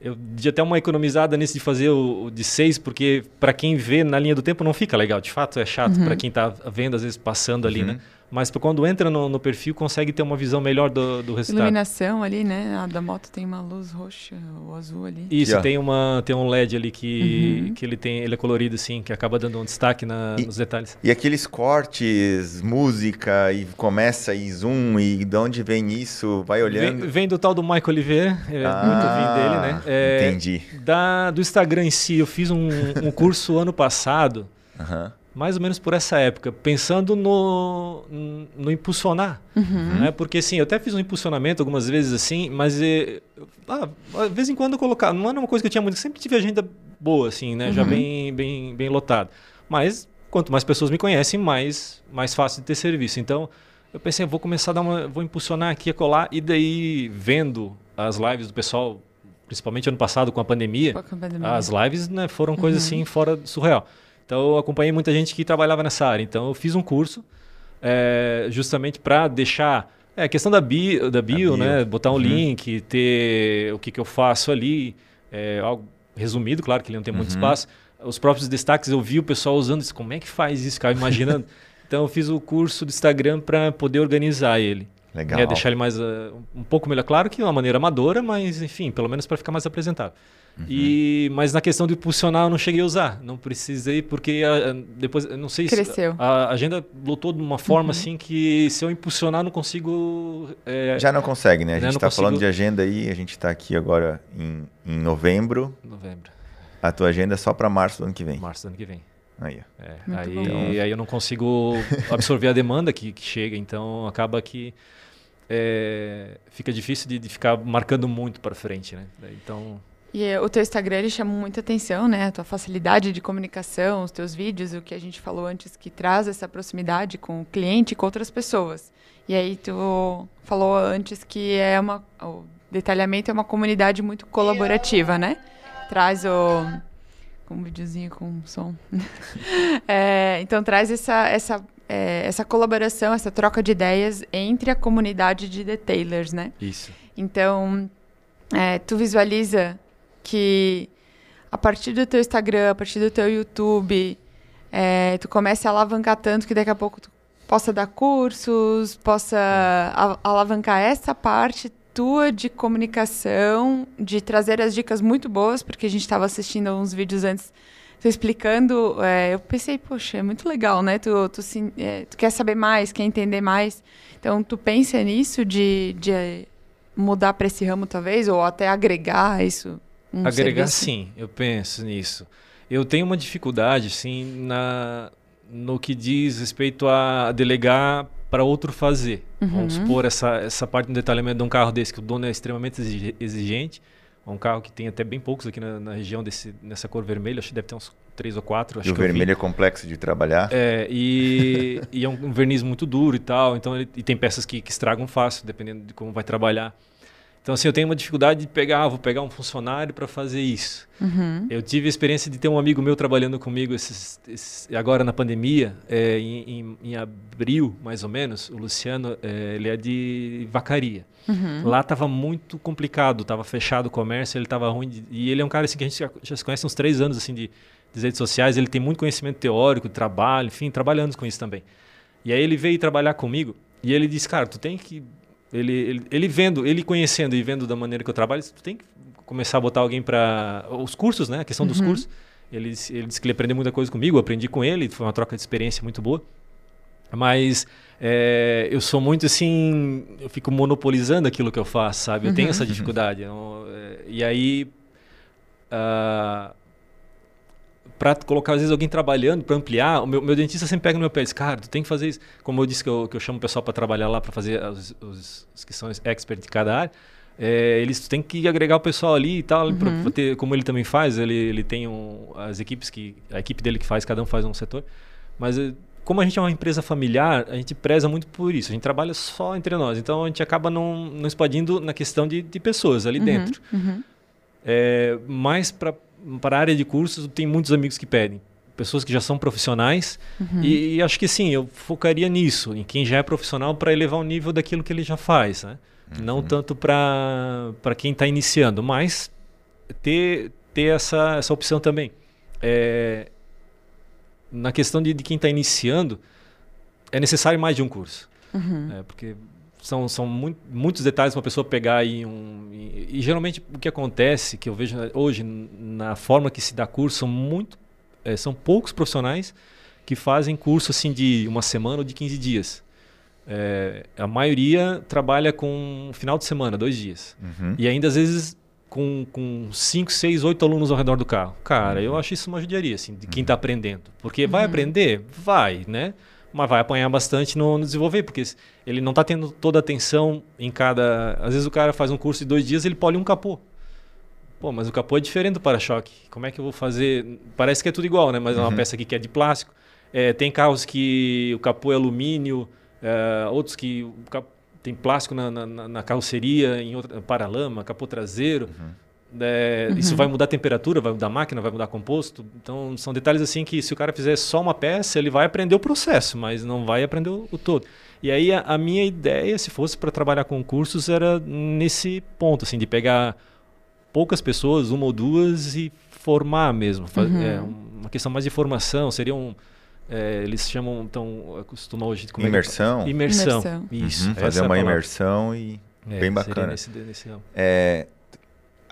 Eu dei até uma economizada nisso de fazer o, o de 6, porque para quem vê na linha do tempo não fica legal. De fato, é chato para quem tá vendo, às vezes passando ali, Uhum. né? Mas quando entra no, no perfil, consegue ter uma visão melhor do, do resultado. Iluminação ali, né? A da moto tem uma luz roxa ou azul ali. Isso, ó. tem, uma, tem um LED ali que, Uhum. que ele tem, ele é colorido assim, que acaba dando um destaque na- E- nos detalhes. E aqueles cortes, música, e começa e zoom, e de onde vem isso? Vai Vem, olhando. vem do tal do Michael Oliveira, é Ah, muito vim dele, né? É, Entendi. da, do Instagram em si, eu fiz um, um curso ano passado, Aham. Mais ou menos por essa época, pensando no, no impulsionar. Né? Porque assim, eu até fiz um impulsionamento algumas vezes assim, mas eh, ah, de vez em quando eu colocava, não era uma coisa que eu tinha muito, sempre tive agenda boa, assim, né? Já bem, bem, bem lotada. Mas quanto mais pessoas me conhecem, mais, mais fácil de ter serviço. Então, eu pensei, vou começar a dar uma, vou impulsionar aqui a colar, e daí vendo as lives do pessoal, principalmente ano passado com a pandemia, Com a pandemia. as lives né, foram coisas assim fora surreal. Então eu acompanhei muita gente que trabalhava nessa área. Então eu fiz um curso é, justamente para deixar é, a questão da bio, da bio, bio. né? Botar um Uhum. link, ter o que, que eu faço ali, é, algo resumido, claro que ele não tem muito Uhum. espaço. Os próprios destaques eu vi o pessoal usando isso. Como é que faz isso? Ficava imaginando. (laughs) então eu fiz o curso do Instagram para poder organizar ele. Legal. É, deixar ele mais uh, um pouco melhor. Claro que de uma maneira amadora, mas enfim, pelo menos para ficar mais apresentável. Uhum. E, mas na questão de impulsionar, eu não cheguei a usar. Não precisei, porque ah, depois, eu não sei Cresceu. se. A agenda lotou de uma forma assim que se eu impulsionar, eu não consigo. é, Já não consegue, né? A Já gente está falando consigo- de agenda aí, a gente está aqui agora em, em novembro. Novembro, A tua agenda é só para março do ano que vem. março do ano que vem. Aí, ó. É, aí, aí eu não consigo absorver a demanda que, que chega, então acaba que é, fica difícil de, de ficar marcando muito para frente, né? Então, E eh, o teu Instagram, ele chama muita atenção, né? A tua facilidade de comunicação, os teus vídeos, o que a gente falou antes, que traz essa proximidade com o cliente e com outras pessoas. E aí tu falou antes que é uma... O detalhamento é uma comunidade muito colaborativa, né? Traz o... Com um videozinho com som. (laughs) É, então traz essa, essa, é, essa colaboração, essa troca de ideias entre a comunidade de detailers, né? isso. Então, é, tu visualiza que a partir do teu Instagram, a partir do teu YouTube, é, tu comece a alavancar tanto que daqui a pouco tu possa dar cursos, possa alavancar essa parte tua de comunicação, de trazer as dicas muito boas, porque a gente estava assistindo uns vídeos antes, explicando, é, eu pensei, poxa, é muito legal, né? Tu, tu, se- é, tu quer saber mais, quer entender mais. Então, tu pensa nisso de, de é, mudar para esse ramo, talvez, ou até agregar isso? Um Agregar serviço? sim, eu penso nisso. Eu tenho uma dificuldade, sim, na, no que diz respeito a delegar para outro fazer. Vamos supor essa, essa parte do detalhamento de um carro desse, que o dono é extremamente exige- exigente. É um carro que tem até bem poucos aqui na, na região desse, nessa cor vermelha, acho que deve ter uns três ou quatro. Acho E o vermelho é complexo de trabalhar. É, e, (laughs) e é um, um verniz muito duro e tal, então ele, e tem peças que, que estragam fácil, dependendo de como vai trabalhar. Então, assim, eu tenho uma dificuldade de pegar, ah, vou pegar um funcionário para fazer isso. Uhum. Eu tive a experiência de ter um amigo meu trabalhando comigo esses, esses- agora na pandemia, é, em, em- em abril, mais ou menos. O Luciano, é, ele é de Vacaria. Uhum. Lá estava muito complicado, estava fechado o comércio, ele estava ruim. de- e ele é um cara assim, que a gente já, já se conhece há uns três anos assim, de, de redes sociais. Ele tem muito conhecimento teórico, trabalho, enfim, trabalhando com isso também. E aí ele veio trabalhar comigo e ele disse, cara, tu tem que... Ele, ele, ele vendo, ele conhecendo e vendo da maneira que eu trabalho, tu tem que começar a botar alguém para... Os cursos, né? A questão dos cursos. Ele, ele disse que ele aprendeu muita coisa comigo, eu aprendi com ele, foi uma troca de experiência muito boa. Mas é, eu sou muito assim, eu fico monopolizando aquilo que eu faço, sabe? Eu tenho essa dificuldade. eu é, e aí, ah, para colocar, às vezes, alguém trabalhando, para ampliar. O meu, meu, dentista sempre pega no meu pé e diz, cara, tu tem que fazer isso. Como eu disse que eu, que eu chamo o pessoal para trabalhar lá, para fazer os, os, os, que são expert de cada área, é, eles têm que agregar o pessoal ali e tal, uhum. pra, pra ter, como ele também faz, ele, ele tem um, as equipes que, a equipe dele que faz, cada um faz um setor. Mas eh, como a gente é uma empresa familiar, a gente preza muito por isso. A gente trabalha só entre nós. Então a gente acaba não, não expandindo na questão de, de pessoas ali uhum, dentro. Uhum. É, mas para a área de cursos, tem muitos amigos que pedem. Pessoas que já são profissionais. Uhum. E, e, acho que sim, eu focaria nisso, em quem já é profissional, para elevar o nível daquilo que ele já faz. Né? Não uhum. tanto para quem está iniciando, mas ter, ter essa, essa opção também. É, na questão de, de quem está iniciando, é necessário mais de um curso. Uhum. É, porque são, são muito, muitos detalhes para uma pessoa pegar e, um, e, e, geralmente o que acontece, que eu vejo hoje na forma que se dá curso, são, muito, é, são poucos profissionais que fazem curso assim de uma semana ou de 15 dias. É, a maioria trabalha com final de semana, dois dias. Uhum. E ainda às vezes com, com cinco, seis, oito alunos ao redor do carro. Cara, eu acho isso uma judiaria, assim, de quem está aprendendo. Porque vai uhum. aprender? Vai, né? Mas vai apanhar bastante no, no desenvolver, porque ele não está tendo toda a atenção em cada. Às vezes o cara faz um curso de dois dias ele pode um capô. Pô, mas o capô é diferente do para-choque. Como é que eu vou fazer? Parece que é tudo igual, né? Mas é uma uhum. peça aqui que é de plástico. É, tem carros que o capô é alumínio, é, outros que o capô tem plástico na, na, na carroceria, em outra, paralama, capô traseiro. Uhum. É, uhum. Isso vai mudar a temperatura, vai mudar a máquina, vai mudar composto. Então, são detalhes assim que se o cara fizer só uma peça, ele vai aprender o processo, mas não vai aprender o, o todo. E aí, a, a, minha ideia, se fosse para trabalhar com cursos, era nesse ponto, assim, de pegar poucas pessoas, uma ou duas, e formar mesmo. Uhum. É, uma questão mais de formação, seria um é, eles chamam, então, costumam hoje... Como imersão? É imersão. imersão. Isso. Uhum, fazer é uma imersão e... É, bem bacana. Nesse, nesse é,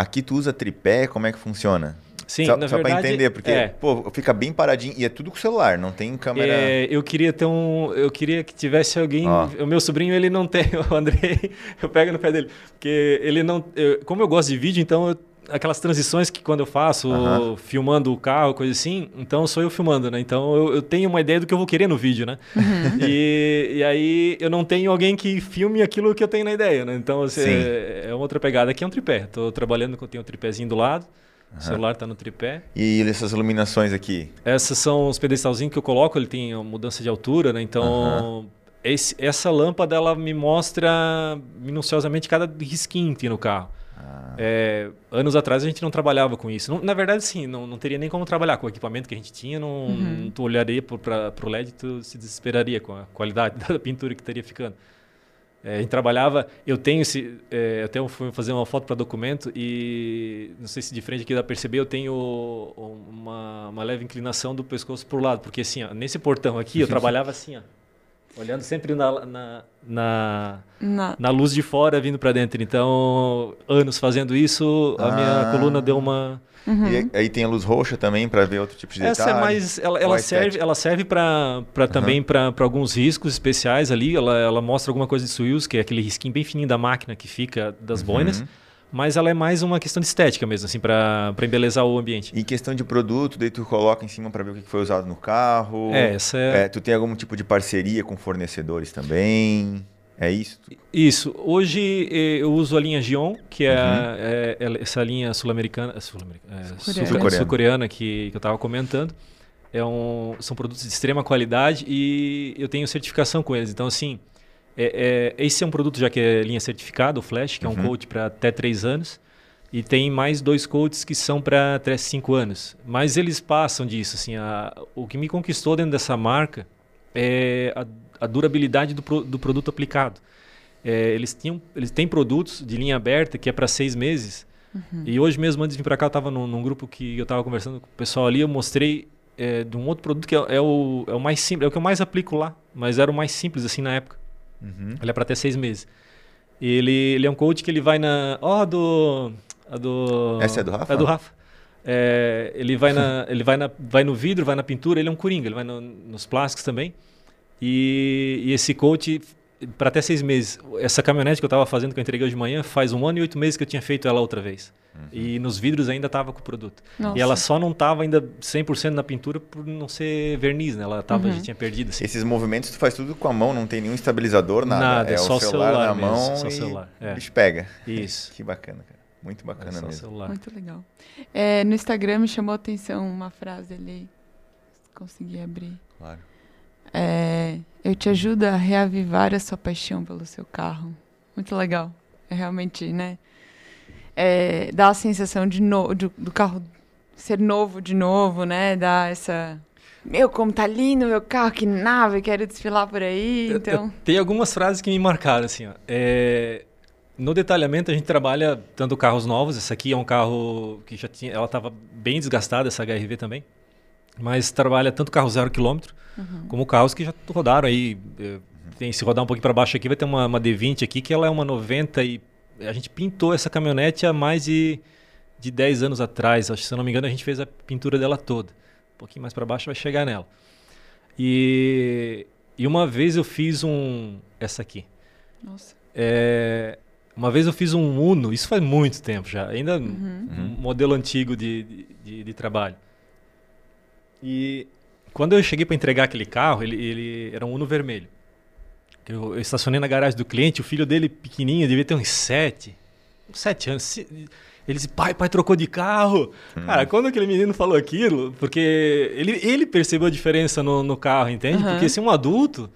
aqui tu usa tripé, como é que funciona? Sim, só, na só verdade... para entender, porque, é. pô, fica bem paradinho e é tudo com celular, não tem câmera... É, eu queria ter um... Eu queria que tivesse alguém... O meu sobrinho, ele não tem, (laughs) o Andrei, eu pego no pé dele, porque ele não... Eu, como eu gosto de vídeo, então eu aquelas transições que quando eu faço, uhum. filmando o carro, coisa assim, então sou eu filmando, né? Então eu, eu, tenho uma ideia do que eu vou querer no vídeo, né? Uhum. (laughs) E, e, aí eu não tenho alguém que filme aquilo que eu tenho na ideia, né? Então assim, é, é outra pegada. Aqui é um tripé. Estou trabalhando com tenho um tripézinho do lado. Uhum. O celular está no tripé. E essas iluminações aqui? Essas são os pedestalzinhos que eu coloco, ele tem mudança de altura, né? Então, esse, essa lâmpada ela me mostra minuciosamente cada risquinho que tem no carro. Ah. É, anos atrás a gente não trabalhava com isso. Não, na verdade, sim, não, não teria nem como trabalhar com o equipamento que a gente tinha. Não, uhum. tu olharia para o LED tu se desesperaria com a qualidade (laughs) da pintura que estaria ficando. É, a gente trabalhava, eu tenho esse, é, até fui fazer uma foto para documento e não sei se de frente aqui dá para perceber, eu tenho uma, uma leve inclinação do pescoço para o lado, porque assim, ó, nesse portão aqui eu trabalhava assim, ó, Olhando sempre na, na, na, na. na luz de fora vindo para dentro. Então, anos fazendo isso, a ah. minha coluna deu uma. Uhum. E aí tem a luz roxa também para ver outro tipo de Essa detalhe. é mais, ela, ela serve, ela serve para uhum. também para alguns riscos especiais ali. Ela, ela mostra alguma coisa de swills, que é aquele risquinho bem fininho da máquina que fica das uhum. boinas mas ela é mais uma questão de estética mesmo, assim, para embelezar o ambiente. E questão de produto, daí tu coloca em cima para ver o que foi usado no carro. É, essa é... é... Tu tem algum tipo de parceria com fornecedores também? É isso? Isso. Hoje eu uso a linha Gion, que é, uhum. é, é essa linha sul-americana, sul-coreana sul sul que, que eu estava comentando. É um, são produtos de extrema qualidade e eu tenho certificação com eles. Então, assim, é, é, esse é um produto já que é linha certificada, o Flash, que é um uhum. coach para até 3 anos. E tem mais dois coaches que são para até 5 anos. Mas eles passam disso. Assim, a, o que me conquistou dentro dessa marca é a, a durabilidade do, pro, do produto aplicado. É, eles, tinham, eles têm produtos de linha aberta que é para seis meses. Uhum. E hoje mesmo, antes de vir para cá, eu estava num, num, grupo que eu estava conversando com o pessoal ali. Eu mostrei é, de um outro produto que é, é, o, é o mais simples, é o que eu mais aplico lá. Mas era o mais simples assim na época. Uhum. Ele é para até seis meses. Ele, ele é um coach que ele vai na. Ó, oh, do, a do. Essa é do Rafa? É do Rafa. É, ele vai, na, (laughs) ele vai, na, vai no vidro, vai na pintura, ele é um coringa, ele vai no, nos plásticos também. E, e esse coach, para até seis meses. Essa caminhonete que eu estava fazendo, que eu entreguei hoje de manhã, faz um ano e oito meses que eu tinha feito ela outra vez. E nos vidros ainda estava com o produto. Nossa. E ela só não estava ainda 100% na pintura por não ser verniz, né? Ela tava, Uhum. já tinha perdido. Assim. Esses movimentos tu faz tudo com a mão, não tem nenhum estabilizador, nada. Nada, é é só o celular, celular na mesmo, mão só o e celular, é. bicho pega. Isso. (laughs) Que bacana, cara. Muito É bacana só o mesmo. celular. Muito legal. É, no Instagram me chamou a atenção uma frase ali. Consegui abrir. Claro. É, eu te ajudo a reavivar a sua paixão pelo seu carro. Muito legal. É realmente, né? É, dá a sensação de no, de- do carro ser novo de novo, né? Dá essa. Meu, como tá lindo meu carro, que nave, quero desfilar por aí. Então. Tem algumas frases que me marcaram, assim, ó. É, no detalhamento a gente trabalha tanto carros novos, essa aqui é um carro que já tinha, ela estava bem desgastada, essa HRV também, mas trabalha tanto carro zero quilômetro, como carros que já rodaram aí, eh, tem, se rodar um pouquinho para baixo aqui vai ter uma, uma D20 aqui, que ela é uma 90 e a gente pintou essa caminhonete há mais de, de 10 anos atrás, acho que se eu não me engano a gente fez a pintura dela toda, um pouquinho mais para baixo vai chegar nela. E, e uma vez eu fiz um. Essa aqui. Nossa. É, uma vez eu fiz um Uno, isso faz muito tempo já, ainda Uhum. um modelo antigo de, de, de- de trabalho. E quando eu cheguei para entregar aquele carro, ele, ele era um Uno vermelho. Eu, eu estacionei na garagem do cliente, o filho dele pequenininho, devia ter uns sete, uns sete anos. Se- Ele disse, pai, pai trocou de carro. Cara, quando aquele menino falou aquilo, porque ele, ele percebeu a diferença no, no carro, entende? Aham. Porque se um adulto,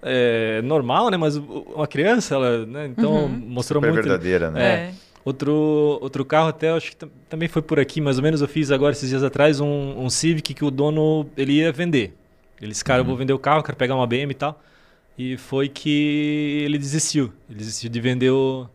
é normal, né? Mas o- uma criança, ela, né? Então, Uhum. mostrou Super muito... verdadeira, né? É. Outro, outro carro até, acho que tam- também foi por aqui, mais ou menos eu fiz agora esses dias atrás um, um Civic que o dono, ele ia vender. Ele disse, cara, eu vou vender o carro, quero pegar uma BM e tal. E foi que ele desistiu. Ele desistiu de vender o,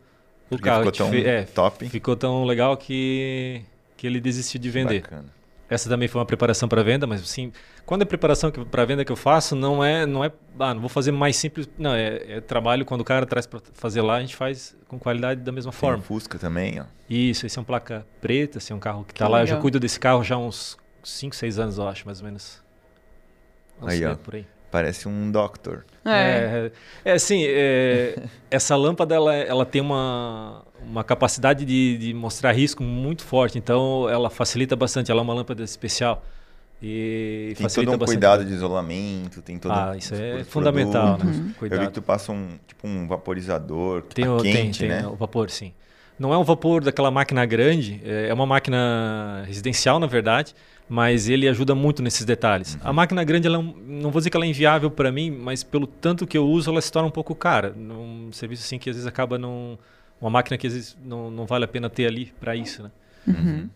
o carro. ficou tão fe- é, top. Ficou tão legal que, que ele desistiu de vender. Bacana. Essa também foi uma preparação para venda, mas assim, quando é preparação para venda que eu faço, não é, não é, ah, não vou fazer mais simples, não, é, é trabalho quando o cara traz para fazer lá, a gente faz com qualidade da mesma Tem forma. Fusca também, ó. Isso, esse é um placa preta, esse é um carro que Que tá lá. Eu já legal. cuido desse carro já há uns 5, 6 anos, eu acho, mais ou menos. Uns Aí, ó. meses por aí. Parece um Doctor. É. É, é assim, é, (laughs) essa lâmpada ela, ela tem uma, uma capacidade de, de mostrar risco muito forte, então ela facilita bastante. Ela é uma lâmpada especial e Tem facilita todo um bastante. cuidado de isolamento, tem todo Ah, um- isso é os fundamental, produtos. né? Eu vi Cuidado. que tu passa um, tipo um vaporizador que Tem, tá o, tem, quente, tem né? o vapor, sim. Não é um vapor daquela máquina grande, é é uma máquina residencial, na verdade, mas ele ajuda muito nesses detalhes. Uhum. A máquina grande, ela é um- não vou dizer que ela é inviável para mim, mas pelo tanto que eu uso, ela se torna um pouco cara. Num serviço assim que às vezes acaba não. Uma máquina que às vezes não, não vale a pena ter ali para isso, né? Uhum.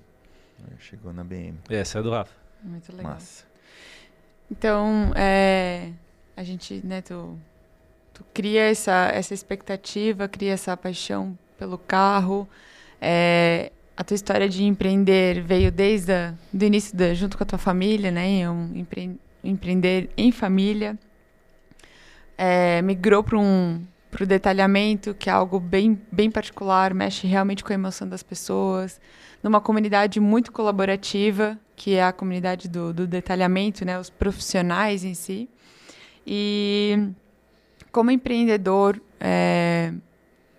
Chegou na BM. Essa é do Rafa. Muito legal. Massa. Então, é, a gente, né, tu, tu cria essa, essa expectativa, cria essa paixão pelo carro. É, a tua história de empreender veio desde o do início, da, junto com a tua família, né, em um empre, empreender em família. É, migrou para um pro detalhamento, que é algo bem, bem particular, mexe realmente com a emoção das pessoas, numa comunidade muito colaborativa, que é a comunidade do, do detalhamento, né, os profissionais em si. E como empreendedor, é,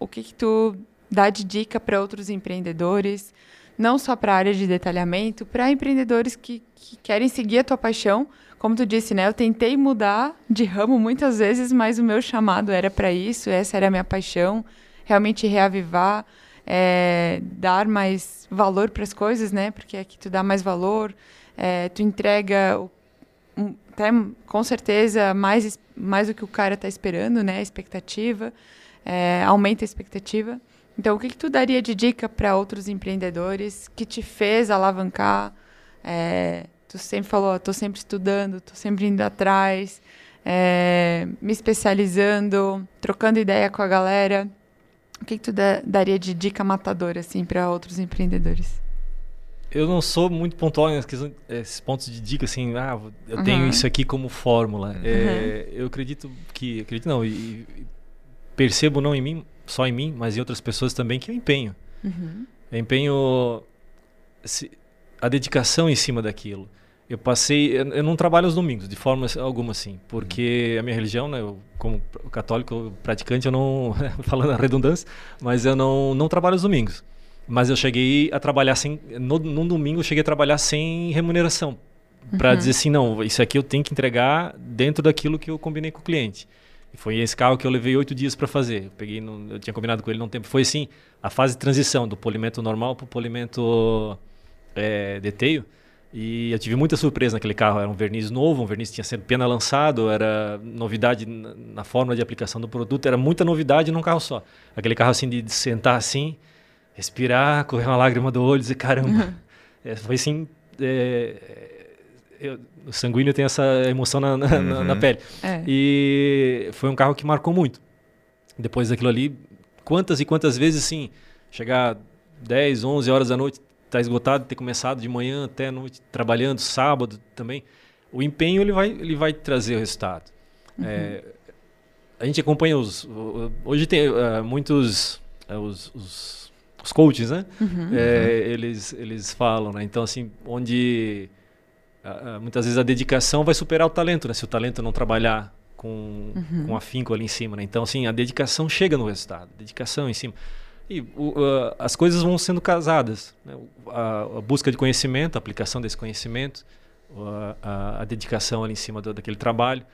o que, que tu dá de dica para outros empreendedores, não só para a área de detalhamento, para empreendedores que, que querem seguir a tua paixão. Como tu disse, né? Eu tentei mudar de ramo muitas vezes, mas o meu chamado era para isso, essa era a minha paixão, realmente reavivar, é, dar mais valor para as coisas, né? Porque aqui tu dá mais valor, é, tu entrega um- até, com certeza mais, mais do que o cara está esperando, né? A expectativa, é, aumenta a expectativa. Então, o que, que tu daria de dica para outros empreendedores que te fez alavancar? É, tu sempre falou, estou sempre estudando, estou sempre indo atrás, é, me especializando, trocando ideia com a galera. O que, que tu da- daria de dica matadora assim para outros empreendedores? Eu não sou muito pontual nesses pontos de dica, assim, ah, eu tenho Uhum. isso aqui como fórmula. É, eu acredito que, acredito não, e, e percebo não em mim, só em mim, mas em outras pessoas também, que eu empenho. Uhum. Eu empenho se- a dedicação em cima daquilo. Eu passei, eu, eu não trabalho aos domingos, de forma alguma assim, porque a minha religião, né, eu, como católico praticante, eu não, (laughs) falando a redundância, mas eu não, não trabalho aos domingos. Mas eu cheguei a trabalhar sem. No, num domingo eu cheguei a trabalhar sem remuneração. Para dizer assim, não, isso aqui eu tenho que entregar dentro daquilo que eu combinei com o cliente. E foi esse carro que eu levei oito dias para fazer. Eu, peguei no, eu tinha combinado com ele num tempo. Foi assim, a fase de transição do polimento normal para o polimento é, deteio. E eu tive muita surpresa naquele carro. Era um verniz novo, um verniz que tinha sido pena lançado, era novidade na, forma de aplicação do produto, era muita novidade num carro só. Aquele carro assim de, sentar assim, respirar, correr uma lágrima do olho e dizer, caramba. (laughs) é, foi assim. É, eu, o sanguíneo tem essa emoção na, na, uhum. na, na pele. É. E foi um carro que marcou muito. Depois daquilo ali, quantas e quantas vezes, assim, chegar 10, 11 horas da noite, tá esgotado, ter começado de manhã até noite, trabalhando, sábado também. O empenho ele vai, ele vai trazer o resultado. Uhum. É, a gente acompanha os. Hoje tem uh, muitos. Uh, os, os, os, coaches, né? Uhum. É, eles, eles falam, né? Então, assim, onde uh, muitas vezes a dedicação vai superar o talento, né? Se o talento não trabalhar com, uhum. com afinco ali em cima, né? Então, assim, a dedicação chega no resultado. Dedicação em cima. E uh, as coisas vão sendo casadas. Né? A, a, busca de conhecimento, a aplicação desse conhecimento, a, a, dedicação ali em cima do, daquele trabalho.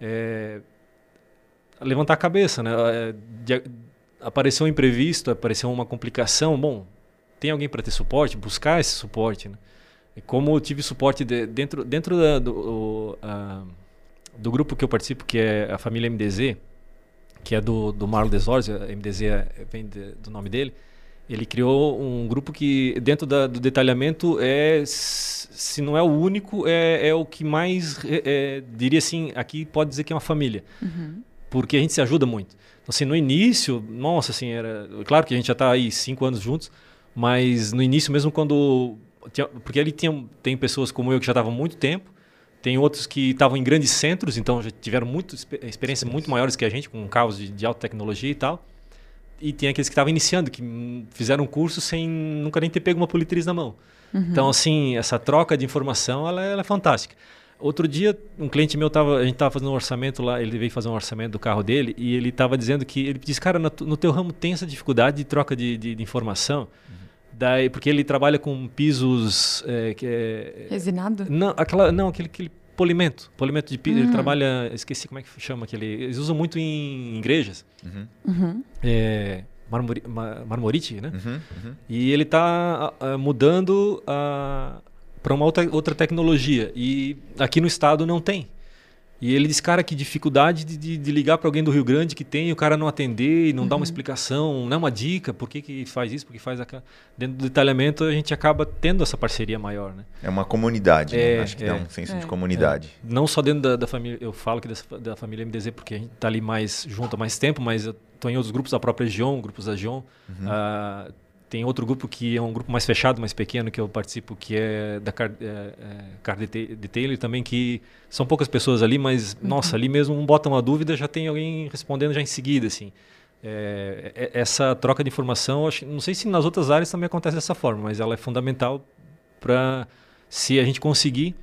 É, levantar a cabeça, né? É, de, apareceu um imprevisto, apareceu uma complicação, bom, tem alguém para ter suporte, buscar esse suporte, né? E como eu tive suporte de, dentro, dentro da, do, a, do grupo que eu participo, que é a família MDZ, que é do, do Marlo Desorzi, a MDZ é, vem de, do nome dele, ele criou um grupo que, dentro da, do detalhamento, é, se não é o único, é, é o que mais, é, é, diria assim, aqui pode dizer que é uma família. Uhum. Porque a gente se ajuda muito. Então, assim, no início, nossa, assim, era... Claro que a gente já está aí cinco anos juntos, mas no início, mesmo quando... Tinha, porque ali tinha, tem pessoas como eu que já estavam há muito tempo, tem outros que estavam em grandes centros, então já tiveram muito, experiências muito maiores que a gente, com carros de, de alta tecnologia e tal. E tem aqueles que estavam iniciando, que fizeram um curso sem nunca nem ter pego uma politriz na mão. Uhum. Então, assim, essa troca de informação, ela, ela, é fantástica. Outro dia, um cliente meu, tava, a gente estava fazendo um orçamento lá, ele veio fazer um orçamento do carro dele, e ele estava dizendo que, ele disse, cara, no, no, teu ramo tem essa dificuldade de troca de, de, de informação, uhum. Daí, porque ele trabalha com pisos. É, que é, Resinado? Não, aquela, não aquele, aquele polimento. Polimento de piso. Uhum. Ele trabalha. Esqueci como é que chama aquele. Eles usam muito em igrejas. Uhum. Uhum. É, marmori, marmorite, né? Uhum, uhum. E ele está mudando para uma outra, outra tecnologia. E aqui no estado não tem. E ele diz, cara, que dificuldade de, de, de ligar para alguém do Rio Grande que tem, o cara não atender e não uhum. dar uma uhum. explicação, não é uma dica, por que, que faz isso, por que faz aquilo. Dentro do detalhamento a gente acaba tendo essa parceria maior, né? É uma comunidade, né? é, né? acho que é, dá um senso é, de comunidade. É. Não só dentro da, da, família, eu falo que dessa, da família MDZ porque a gente está ali mais junto há mais tempo, mas eu estou em outros grupos da própria Gion, grupos da Gion. Uhum. Uh, tem outro grupo que é um grupo mais fechado, mais pequeno, que eu participo, que é da Car, é, é, Car Detailer também, que são poucas pessoas ali, mas, uhum. nossa, ali mesmo um bota uma dúvida, já tem alguém respondendo já em seguida, assim. É, é, essa troca de informação, acho, não sei se nas outras áreas também acontece dessa forma, mas ela é fundamental para, se a gente conseguir...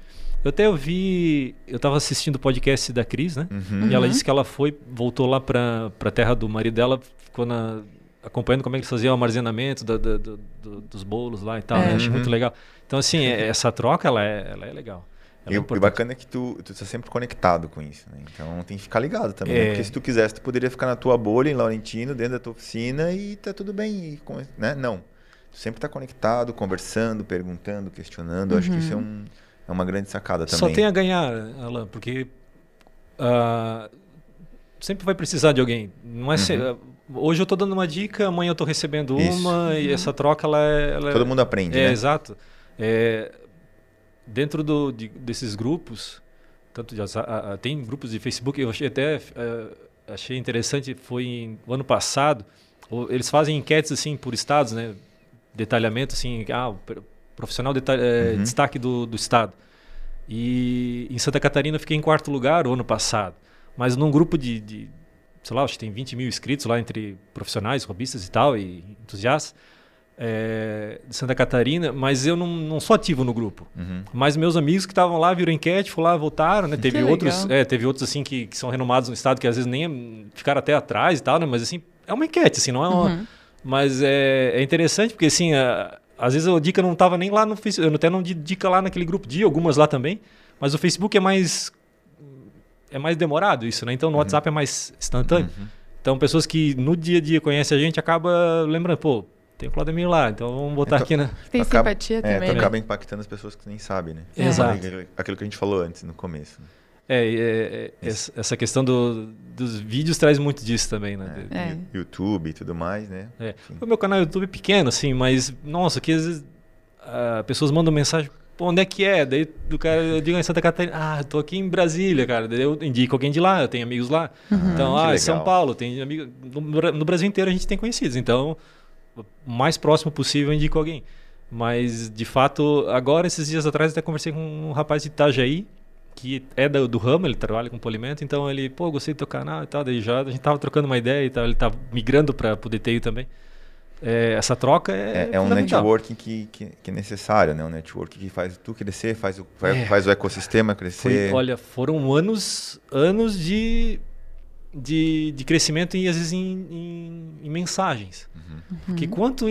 Eu até vi, eu estava assistindo o podcast da Cris, né? Uhum. E ela uhum. disse que ela foi, voltou lá para a terra do marido dela, ficou na acompanhando como é que eles faziam o armazenamento do, do, do, dos bolos lá e tal. É. Né? Muito uhum. legal. Então, assim, é, essa troca, ela é, ela é legal. Ela e, é o bacana é que tu, tu tá sempre conectado com isso, né? Então tem que ficar ligado também, né? é. né? Porque se tu quisesse, tu poderia ficar na tua bolha em Laurentino, dentro da tua oficina e tá tudo bem, né? Não. Tu sempre tá conectado, conversando, perguntando, questionando. Uhum. Acho que isso é, uhum. um, é uma grande sacada também. Só tem a ganhar, Alan, porque uh, sempre vai precisar de alguém. Não é uhum. Hoje eu estou dando uma dica, amanhã eu estou recebendo Isso. uma e essa troca ela é, ela é todo mundo aprende, é, né? Exato. É, dentro do, de, desses grupos, tanto de, a, a, tem grupos de Facebook. Eu achei até é, achei interessante. Foi em, o ano passado. Eles fazem enquetes assim por estados, né? Detalhamento assim, ah, profissional detalhe, é, uhum. destaque do, do estado. E em Santa Catarina eu fiquei em quarto lugar o ano passado. Mas num grupo de, de sei lá, acho que tem 20 mil inscritos lá entre profissionais, robistas e tal, e entusiastas. É, de Santa Catarina, mas eu não, não sou ativo no grupo. Uhum. Mas meus amigos que estavam lá viram enquete, foram lá, voltaram, né? (laughs) Teve outros, é, teve outros assim que, que, são renomados no estado que às vezes nem ficaram até atrás e tal, né? Mas assim, é uma enquete, assim, não é uma, uhum. Mas é, é interessante porque, assim, a, às vezes a dica não estava nem lá no Facebook, eu até não di dica lá naquele grupo de algumas lá também, mas o Facebook é mais é mais demorado isso, né? Então no uhum. WhatsApp é mais instantâneo. Uhum. Então pessoas que no dia a dia conhecem a gente acaba lembrando, pô, tem o Claudemir lá, então vamos botar então, aqui, né? Tem acaba, simpatia é, também. É, né? acaba impactando as pessoas que nem sabem, né? Exato. Aquilo que a gente falou antes, no começo. Né? É, é, é essa questão do, dos vídeos traz muito disso também, né? É, é. YouTube e tudo mais, né? É. O meu canal YouTube é pequeno, assim, mas, nossa, que às vezes uh, pessoas mandam mensagem, pô, onde é que é? Daí do cara, eu digo em Santa Catarina, ah, tô aqui em Brasília, cara. Daí eu indico alguém de lá, eu tenho amigos lá. Uhum. Então, ah, em São Paulo, tem amigos. No, no, Brasil inteiro a gente tem conhecidos. Então, o mais próximo possível eu indico alguém. Mas, de fato, agora, esses dias atrás, até conversei com um rapaz de Itajaí, que é do, do, ramo, ele trabalha com polimento, então ele, pô, gostei do teu canal e tal, daí já a gente tava trocando uma ideia e tal, ele tá migrando para o DTI também. É, essa troca é. É, é um networking que, que, que, é necessário, né? Um networking que faz tu crescer, faz o, é. faz o ecossistema crescer. Foi, olha, foram anos, anos de, de, de crescimento e às vezes em, em, em mensagens. Uhum. Porque quanto,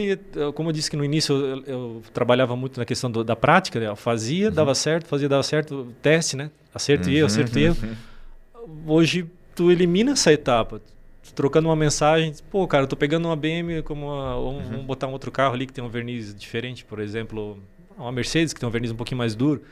como eu disse que no início eu, eu trabalhava muito na questão do, da prática, né? eu fazia, uhum. dava certo, fazia, dava certo, teste, né? Acerto e erro, acerto e erro. Uhum. (laughs) Hoje tu elimina essa etapa trocando uma mensagem, pô, cara, eu tô pegando uma BM como uma, um, uhum. vamos botar um outro carro ali que tem um verniz diferente, por exemplo, uma Mercedes que tem um verniz um pouquinho mais duro.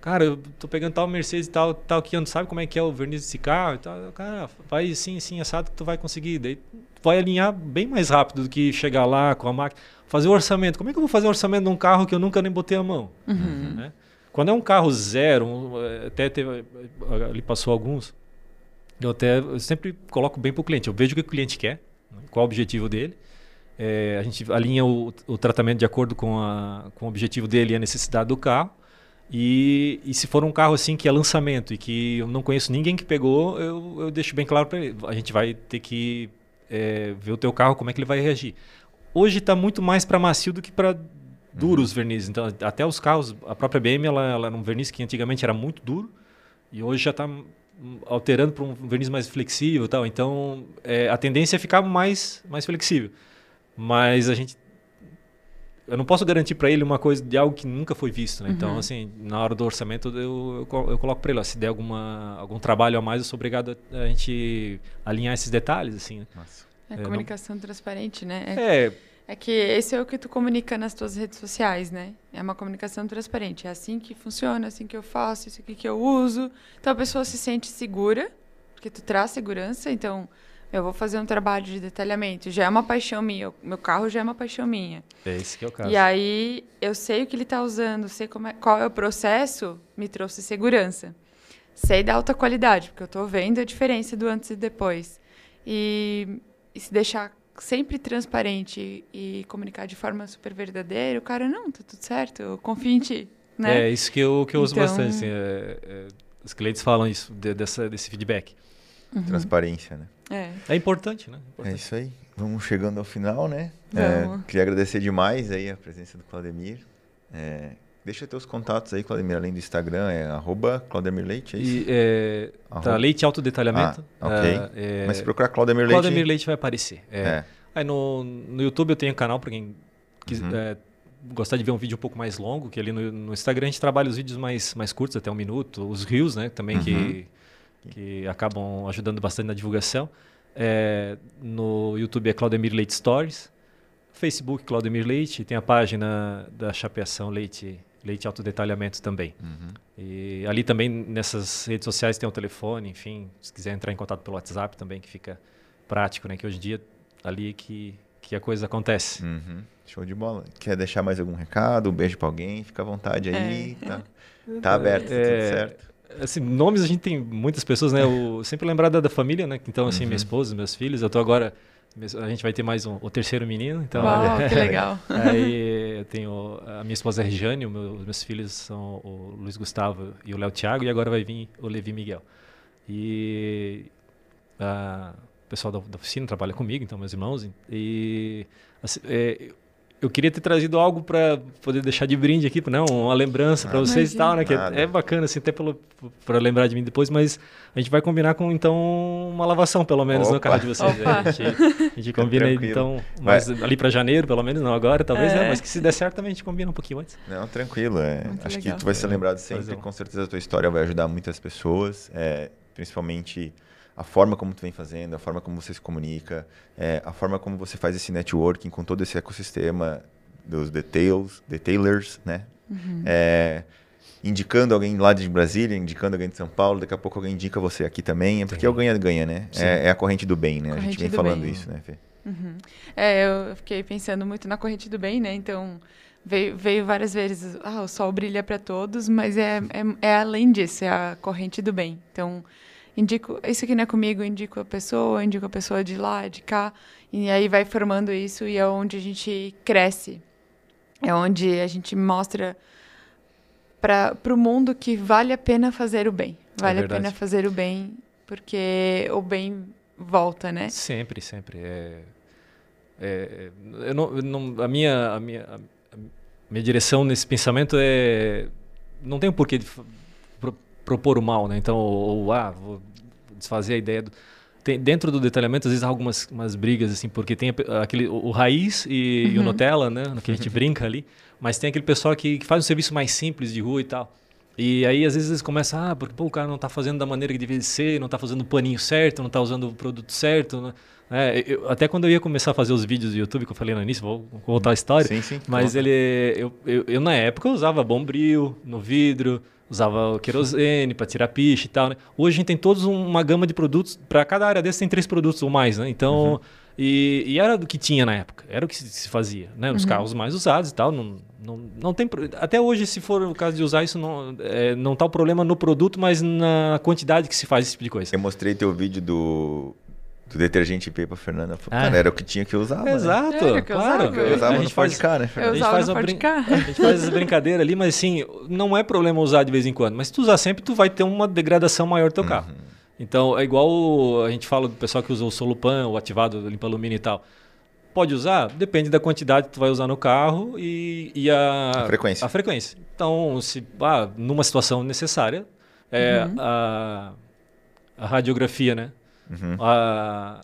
Cara, eu tô pegando tal Mercedes e tal, tal que não sabe como é que é o verniz desse carro e tal. Cara, vai assim, assim, assado que tu vai conseguir. Daí vai alinhar bem mais rápido do que chegar lá com a máquina. Fazer o orçamento. Como é que eu vou fazer o orçamento de um carro que eu nunca nem botei a mão? Uhum. Né? Quando é um carro zero, até teve, ali passou alguns, eu até eu sempre coloco bem para o cliente. Eu vejo o que o cliente quer, qual o objetivo dele. É, a gente alinha o, o, tratamento de acordo com, a, com o objetivo dele e a necessidade do carro. E, e, se for um carro assim que é lançamento e que eu não conheço ninguém que pegou, eu, eu deixo bem claro para ele. A gente vai ter que é, ver o teu carro, como é que ele vai reagir. Hoje está muito mais para macio do que para duros uhum. vernizes. Então, até os carros, a própria BM, ela, ela era um verniz que antigamente era muito duro e hoje já está alterando para um verniz mais flexível tal. Então, é, a tendência é ficar mais, mais flexível. Mas a gente eu não posso garantir para ele uma coisa de algo que nunca foi visto, né? Então, uhum. Então, assim, na hora do orçamento, eu, eu, eu coloco para ele, ó, se der alguma, algum trabalho a mais, eu sou obrigado a, a gente alinhar esses detalhes, assim. Né? É, é comunicação não... transparente, né? É, é é que esse é o que tu comunica nas tuas redes sociais, né? É uma comunicação transparente. É assim que funciona, assim que eu faço, isso aqui que eu uso. Então a pessoa se sente segura, porque tu traz segurança. Então, eu vou fazer um trabalho de detalhamento. Já é uma paixão minha. Meu carro já é uma paixão minha. É esse que é o caso. E aí, eu sei o que ele está usando, sei é, qual é o processo, me trouxe segurança. Sei da alta qualidade, porque eu estou vendo a diferença do antes e depois. E, e se deixar sempre transparente e comunicar de forma super verdadeira, o cara, não, tá tudo certo, eu confio em ti. Né? É isso que eu, que eu uso então... bastante. Assim, é, é, os clientes falam isso, de, dessa, desse feedback. Uhum. Transparência, né? É. é importante, né? É importante. É isso aí. Vamos chegando ao final, né? É, queria agradecer demais aí a presença do Claudemir. É, Deixa teus contatos aí, Claudemir, além do Instagram, é arroba Claudemir Leite, é isso? E, é, arroba... Tá, Leite Autodetalhamento. Ah, ok. É, Mas se procurar Claudemir Leite... Claudemir Leite vai aparecer. É. é. Aí no, no YouTube eu tenho um canal para quem quiser, uhum. é, gostar de ver um vídeo um pouco mais longo, que ali no, no, Instagram a gente trabalha os vídeos mais, mais curtos, até um minuto. Os rios, né, também, uhum. que, que acabam ajudando bastante na divulgação. É, no YouTube é Claudemir Leite Stories. Facebook Claudemir Leite. Tem a página da Chapeação Leite leite autodetalhamento também. Uhum. E ali também nessas redes sociais tem o telefone, enfim, se quiser entrar em contato pelo WhatsApp também, que fica prático, né? Que hoje em dia ali que, que a coisa acontece. Uhum. Show de bola. Quer deixar mais algum recado? Um beijo para alguém? Fica à vontade aí. É. Tá, (laughs) tá aberto, tá é, tudo certo. Assim, nomes a gente tem muitas pessoas, né? Eu sempre lembrar da, da família, né? Então, assim, uhum. minha esposa, meus filhos. Eu tô agora a gente vai ter mais um, o terceiro menino, então. Uau, que legal. (laughs) Aí eu tenho a minha esposa é Regiane, meu, os meus filhos são o Luiz Gustavo e o Léo Thiago, e agora vai vir o Levi Miguel. E a, o pessoal da, da, oficina trabalha comigo, então meus irmãos. E assim, é, eu queria ter trazido algo para poder deixar de brinde aqui, não, uma lembrança para vocês e tal, né? Que é, é bacana, assim, até para lembrar de mim depois, mas a gente vai combinar com, então, uma lavação, pelo menos, Opa. no carro de vocês. Né? A gente, a gente combina aí, então, mas ali para janeiro, pelo menos, não agora, talvez, né? é. né? Mas que se der certo também a gente combina um pouquinho antes. Não, tranquilo. É. Acho legal. que tu vai ser lembrado sempre, com certeza a tua história vai ajudar muitas pessoas, é, principalmente a forma como tu vem fazendo, a forma como você se comunica, é, a forma como você faz esse networking com todo esse ecossistema dos details, detailers, né? Uhum. É, indicando alguém lá de Brasília, indicando alguém de São Paulo, daqui a pouco alguém indica você aqui também, é porque Sim. é o ganha-ganha, né? É, é, a corrente do bem, né? Corrente a gente vem falando bem. isso, né, Fê? Uhum. É, eu fiquei pensando muito na corrente do bem, né? Então, veio, veio várias vezes, ah, o sol brilha para todos, mas é, é, é além disso, é a corrente do bem. Então, indico, isso aqui não é comigo, indico a pessoa, indico a pessoa de lá, de cá, e aí vai formando isso e é onde a gente cresce. É onde a gente mostra para o mundo que vale a pena fazer o bem. Vale é a pena fazer o bem, porque o bem volta, né? Sempre, sempre. É, é, eu não, não, a, minha, a, minha, a minha direção nesse pensamento é. Não tem porquê de propor o mal, né? Então, ou, ou ah, vou desfazer a ideia do tem, dentro do detalhamento, às vezes há algumas umas brigas, assim, porque tem aquele, o, o raiz e, uhum. e, o uhum. Nutella, né? Que a gente brinca ali. Mas tem aquele pessoal que, que, faz um serviço mais simples de rua e tal. E aí, às vezes, eles começam, ah, porque pô, o cara não está fazendo da maneira que devia ser, não está fazendo o paninho certo, não está usando o produto certo, né? É, eu, até quando eu ia começar a fazer os vídeos do YouTube, que eu falei no início, vou, contar a história. Sim, sim. Mas ele, eu, eu, eu, na época, usava bombril no vidro, usava querosene para tirar piche e tal. Né? Hoje a gente tem todos uma gama de produtos, para cada área desse tem três produtos ou mais, né? Então, uhum. e, e, era do que tinha na época, era o que se fazia, né? Os uhum. carros mais usados e tal, não, não, não tem até hoje se for o caso de usar isso não é, não tá o problema no produto, mas na quantidade que se faz esse tipo de coisa. Eu mostrei teu vídeo do do detergente IP pra Fernanda. Falei, ah. cara, era o que tinha que usar. Né? Exato, né? claro. Eu, eu usava a gente no faz, Car, né? Eu a gente faz brin... A gente faz essa brincadeira ali, mas assim, não é problema usar de vez em quando. Mas se tu usar sempre, tu vai ter uma degradação maior do teu carro. Uhum. Então, é igual a gente fala do pessoal que usa o Solupan, o ativado limpa alumínio e tal. Pode usar? Depende da quantidade que tu vai usar no carro e, e a, a, frequência. a frequência. Então, se ah, numa situação necessária, é, uhum. a, a radiografia, né? Uhum. A,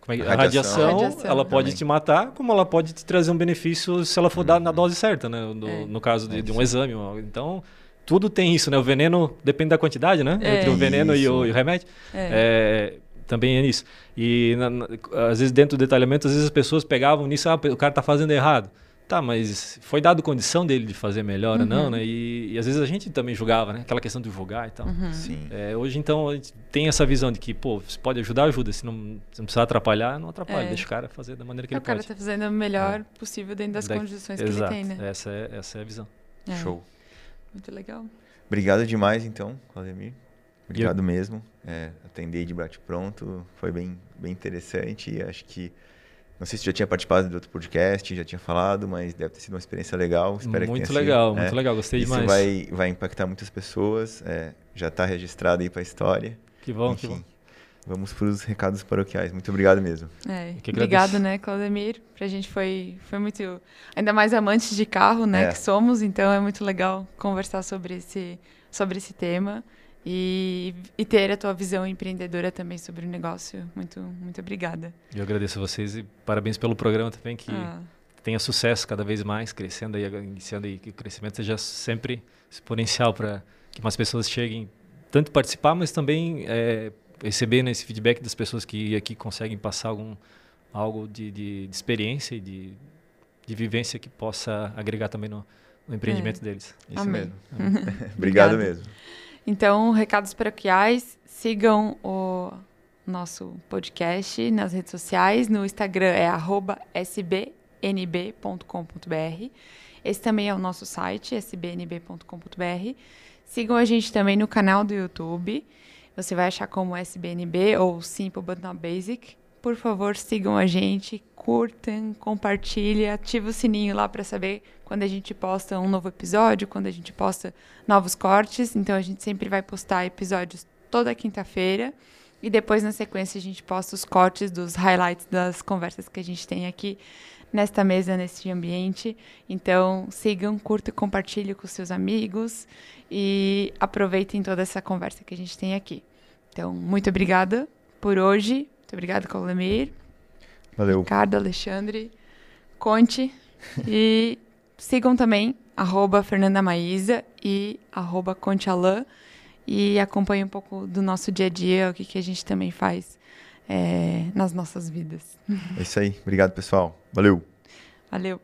como é que, a, radiação, a radiação, ela pode Também. te matar, como ela pode te trazer um benefício se ela for uhum. na dose certa, né? No, é. no caso de, de, um exame. Então, tudo tem isso, né? O veneno depende da quantidade, né? É. Entre o veneno e o, e o, remédio. É. é. também é isso. E na, na, às vezes dentro do detalhamento, às vezes as pessoas pegavam nisso, ah, o cara está fazendo errado. Tá, mas foi dado condição dele de fazer melhor uhum. ou não, né? E, e, às vezes a gente também julgava, né? Aquela questão de julgar e tal. Uhum. Sim. É, hoje, então, a gente tem essa visão de que, pô, se pode ajudar, ajuda. Se não, se não precisar atrapalhar, não atrapalha. É. Deixa o cara fazer da maneira que é, ele pode. O cara tá fazendo o melhor é. possível dentro das da, condições exato. que ele tem, né? Essa é, essa é a visão. É. Show. Muito legal. Obrigado demais, então, Claudemir. Obrigado eu... mesmo. É, atender de bate-pronto. Foi bem, bem interessante e acho que não sei se já tinha participado de outro podcast, já tinha falado, mas deve ter sido uma experiência legal. Espero muito que legal, sido, muito é. legal, gostei Isso demais. vai, vai impactar muitas pessoas, é, já está registrado aí para a história. Que bom, Enfim, que bom. Vamos para os recados paroquiais. Muito obrigado mesmo. É, obrigado, né, Claudemir? Para a gente foi, foi muito. Ainda mais amantes de carro, né, é. que somos, então é muito legal conversar sobre esse, sobre esse tema. E, e, ter a tua visão empreendedora também sobre o negócio. Muito, muito obrigada. Eu agradeço a vocês e parabéns pelo programa também, que ah. tenha sucesso cada vez mais, crescendo e iniciando aí, que o crescimento seja sempre exponencial para que mais pessoas cheguem, tanto participar, mas também é, receber né, esse feedback das pessoas que aqui conseguem passar algum, algo de, de, de experiência e de, de vivência que possa agregar também no, no empreendimento é. deles. Isso Amém. mesmo. (laughs) Obrigado mesmo. Então, recados paroquiais, sigam o nosso podcast nas redes sociais. No Instagram é sbnb.com.br. Esse também é o nosso site, sbnb.com.br. Sigam a gente também no canal do YouTube. Você vai achar como SBNB ou Simple But Not Basic. Por favor, sigam a gente, curtam, compartilhem, ative o sininho lá para saber quando a gente posta um novo episódio, quando a gente posta novos cortes. Então a gente sempre vai postar episódios toda quinta-feira. E depois, na sequência, a gente posta os cortes dos highlights das conversas que a gente tem aqui nesta mesa, neste ambiente. Então, sigam, curtam, compartilhem com seus amigos e aproveitem toda essa conversa que a gente tem aqui. Então, muito obrigada por hoje. Muito obrigada, Claudemir. Valeu. Ricardo, Alexandre, Conte. e (laughs) sigam também arroba Fernanda Maísa e arroba Conte Alain e acompanhe um pouco do nosso dia a dia, o que, que a gente também faz é, nas nossas vidas. É isso aí. Obrigado, pessoal. Valeu. Valeu.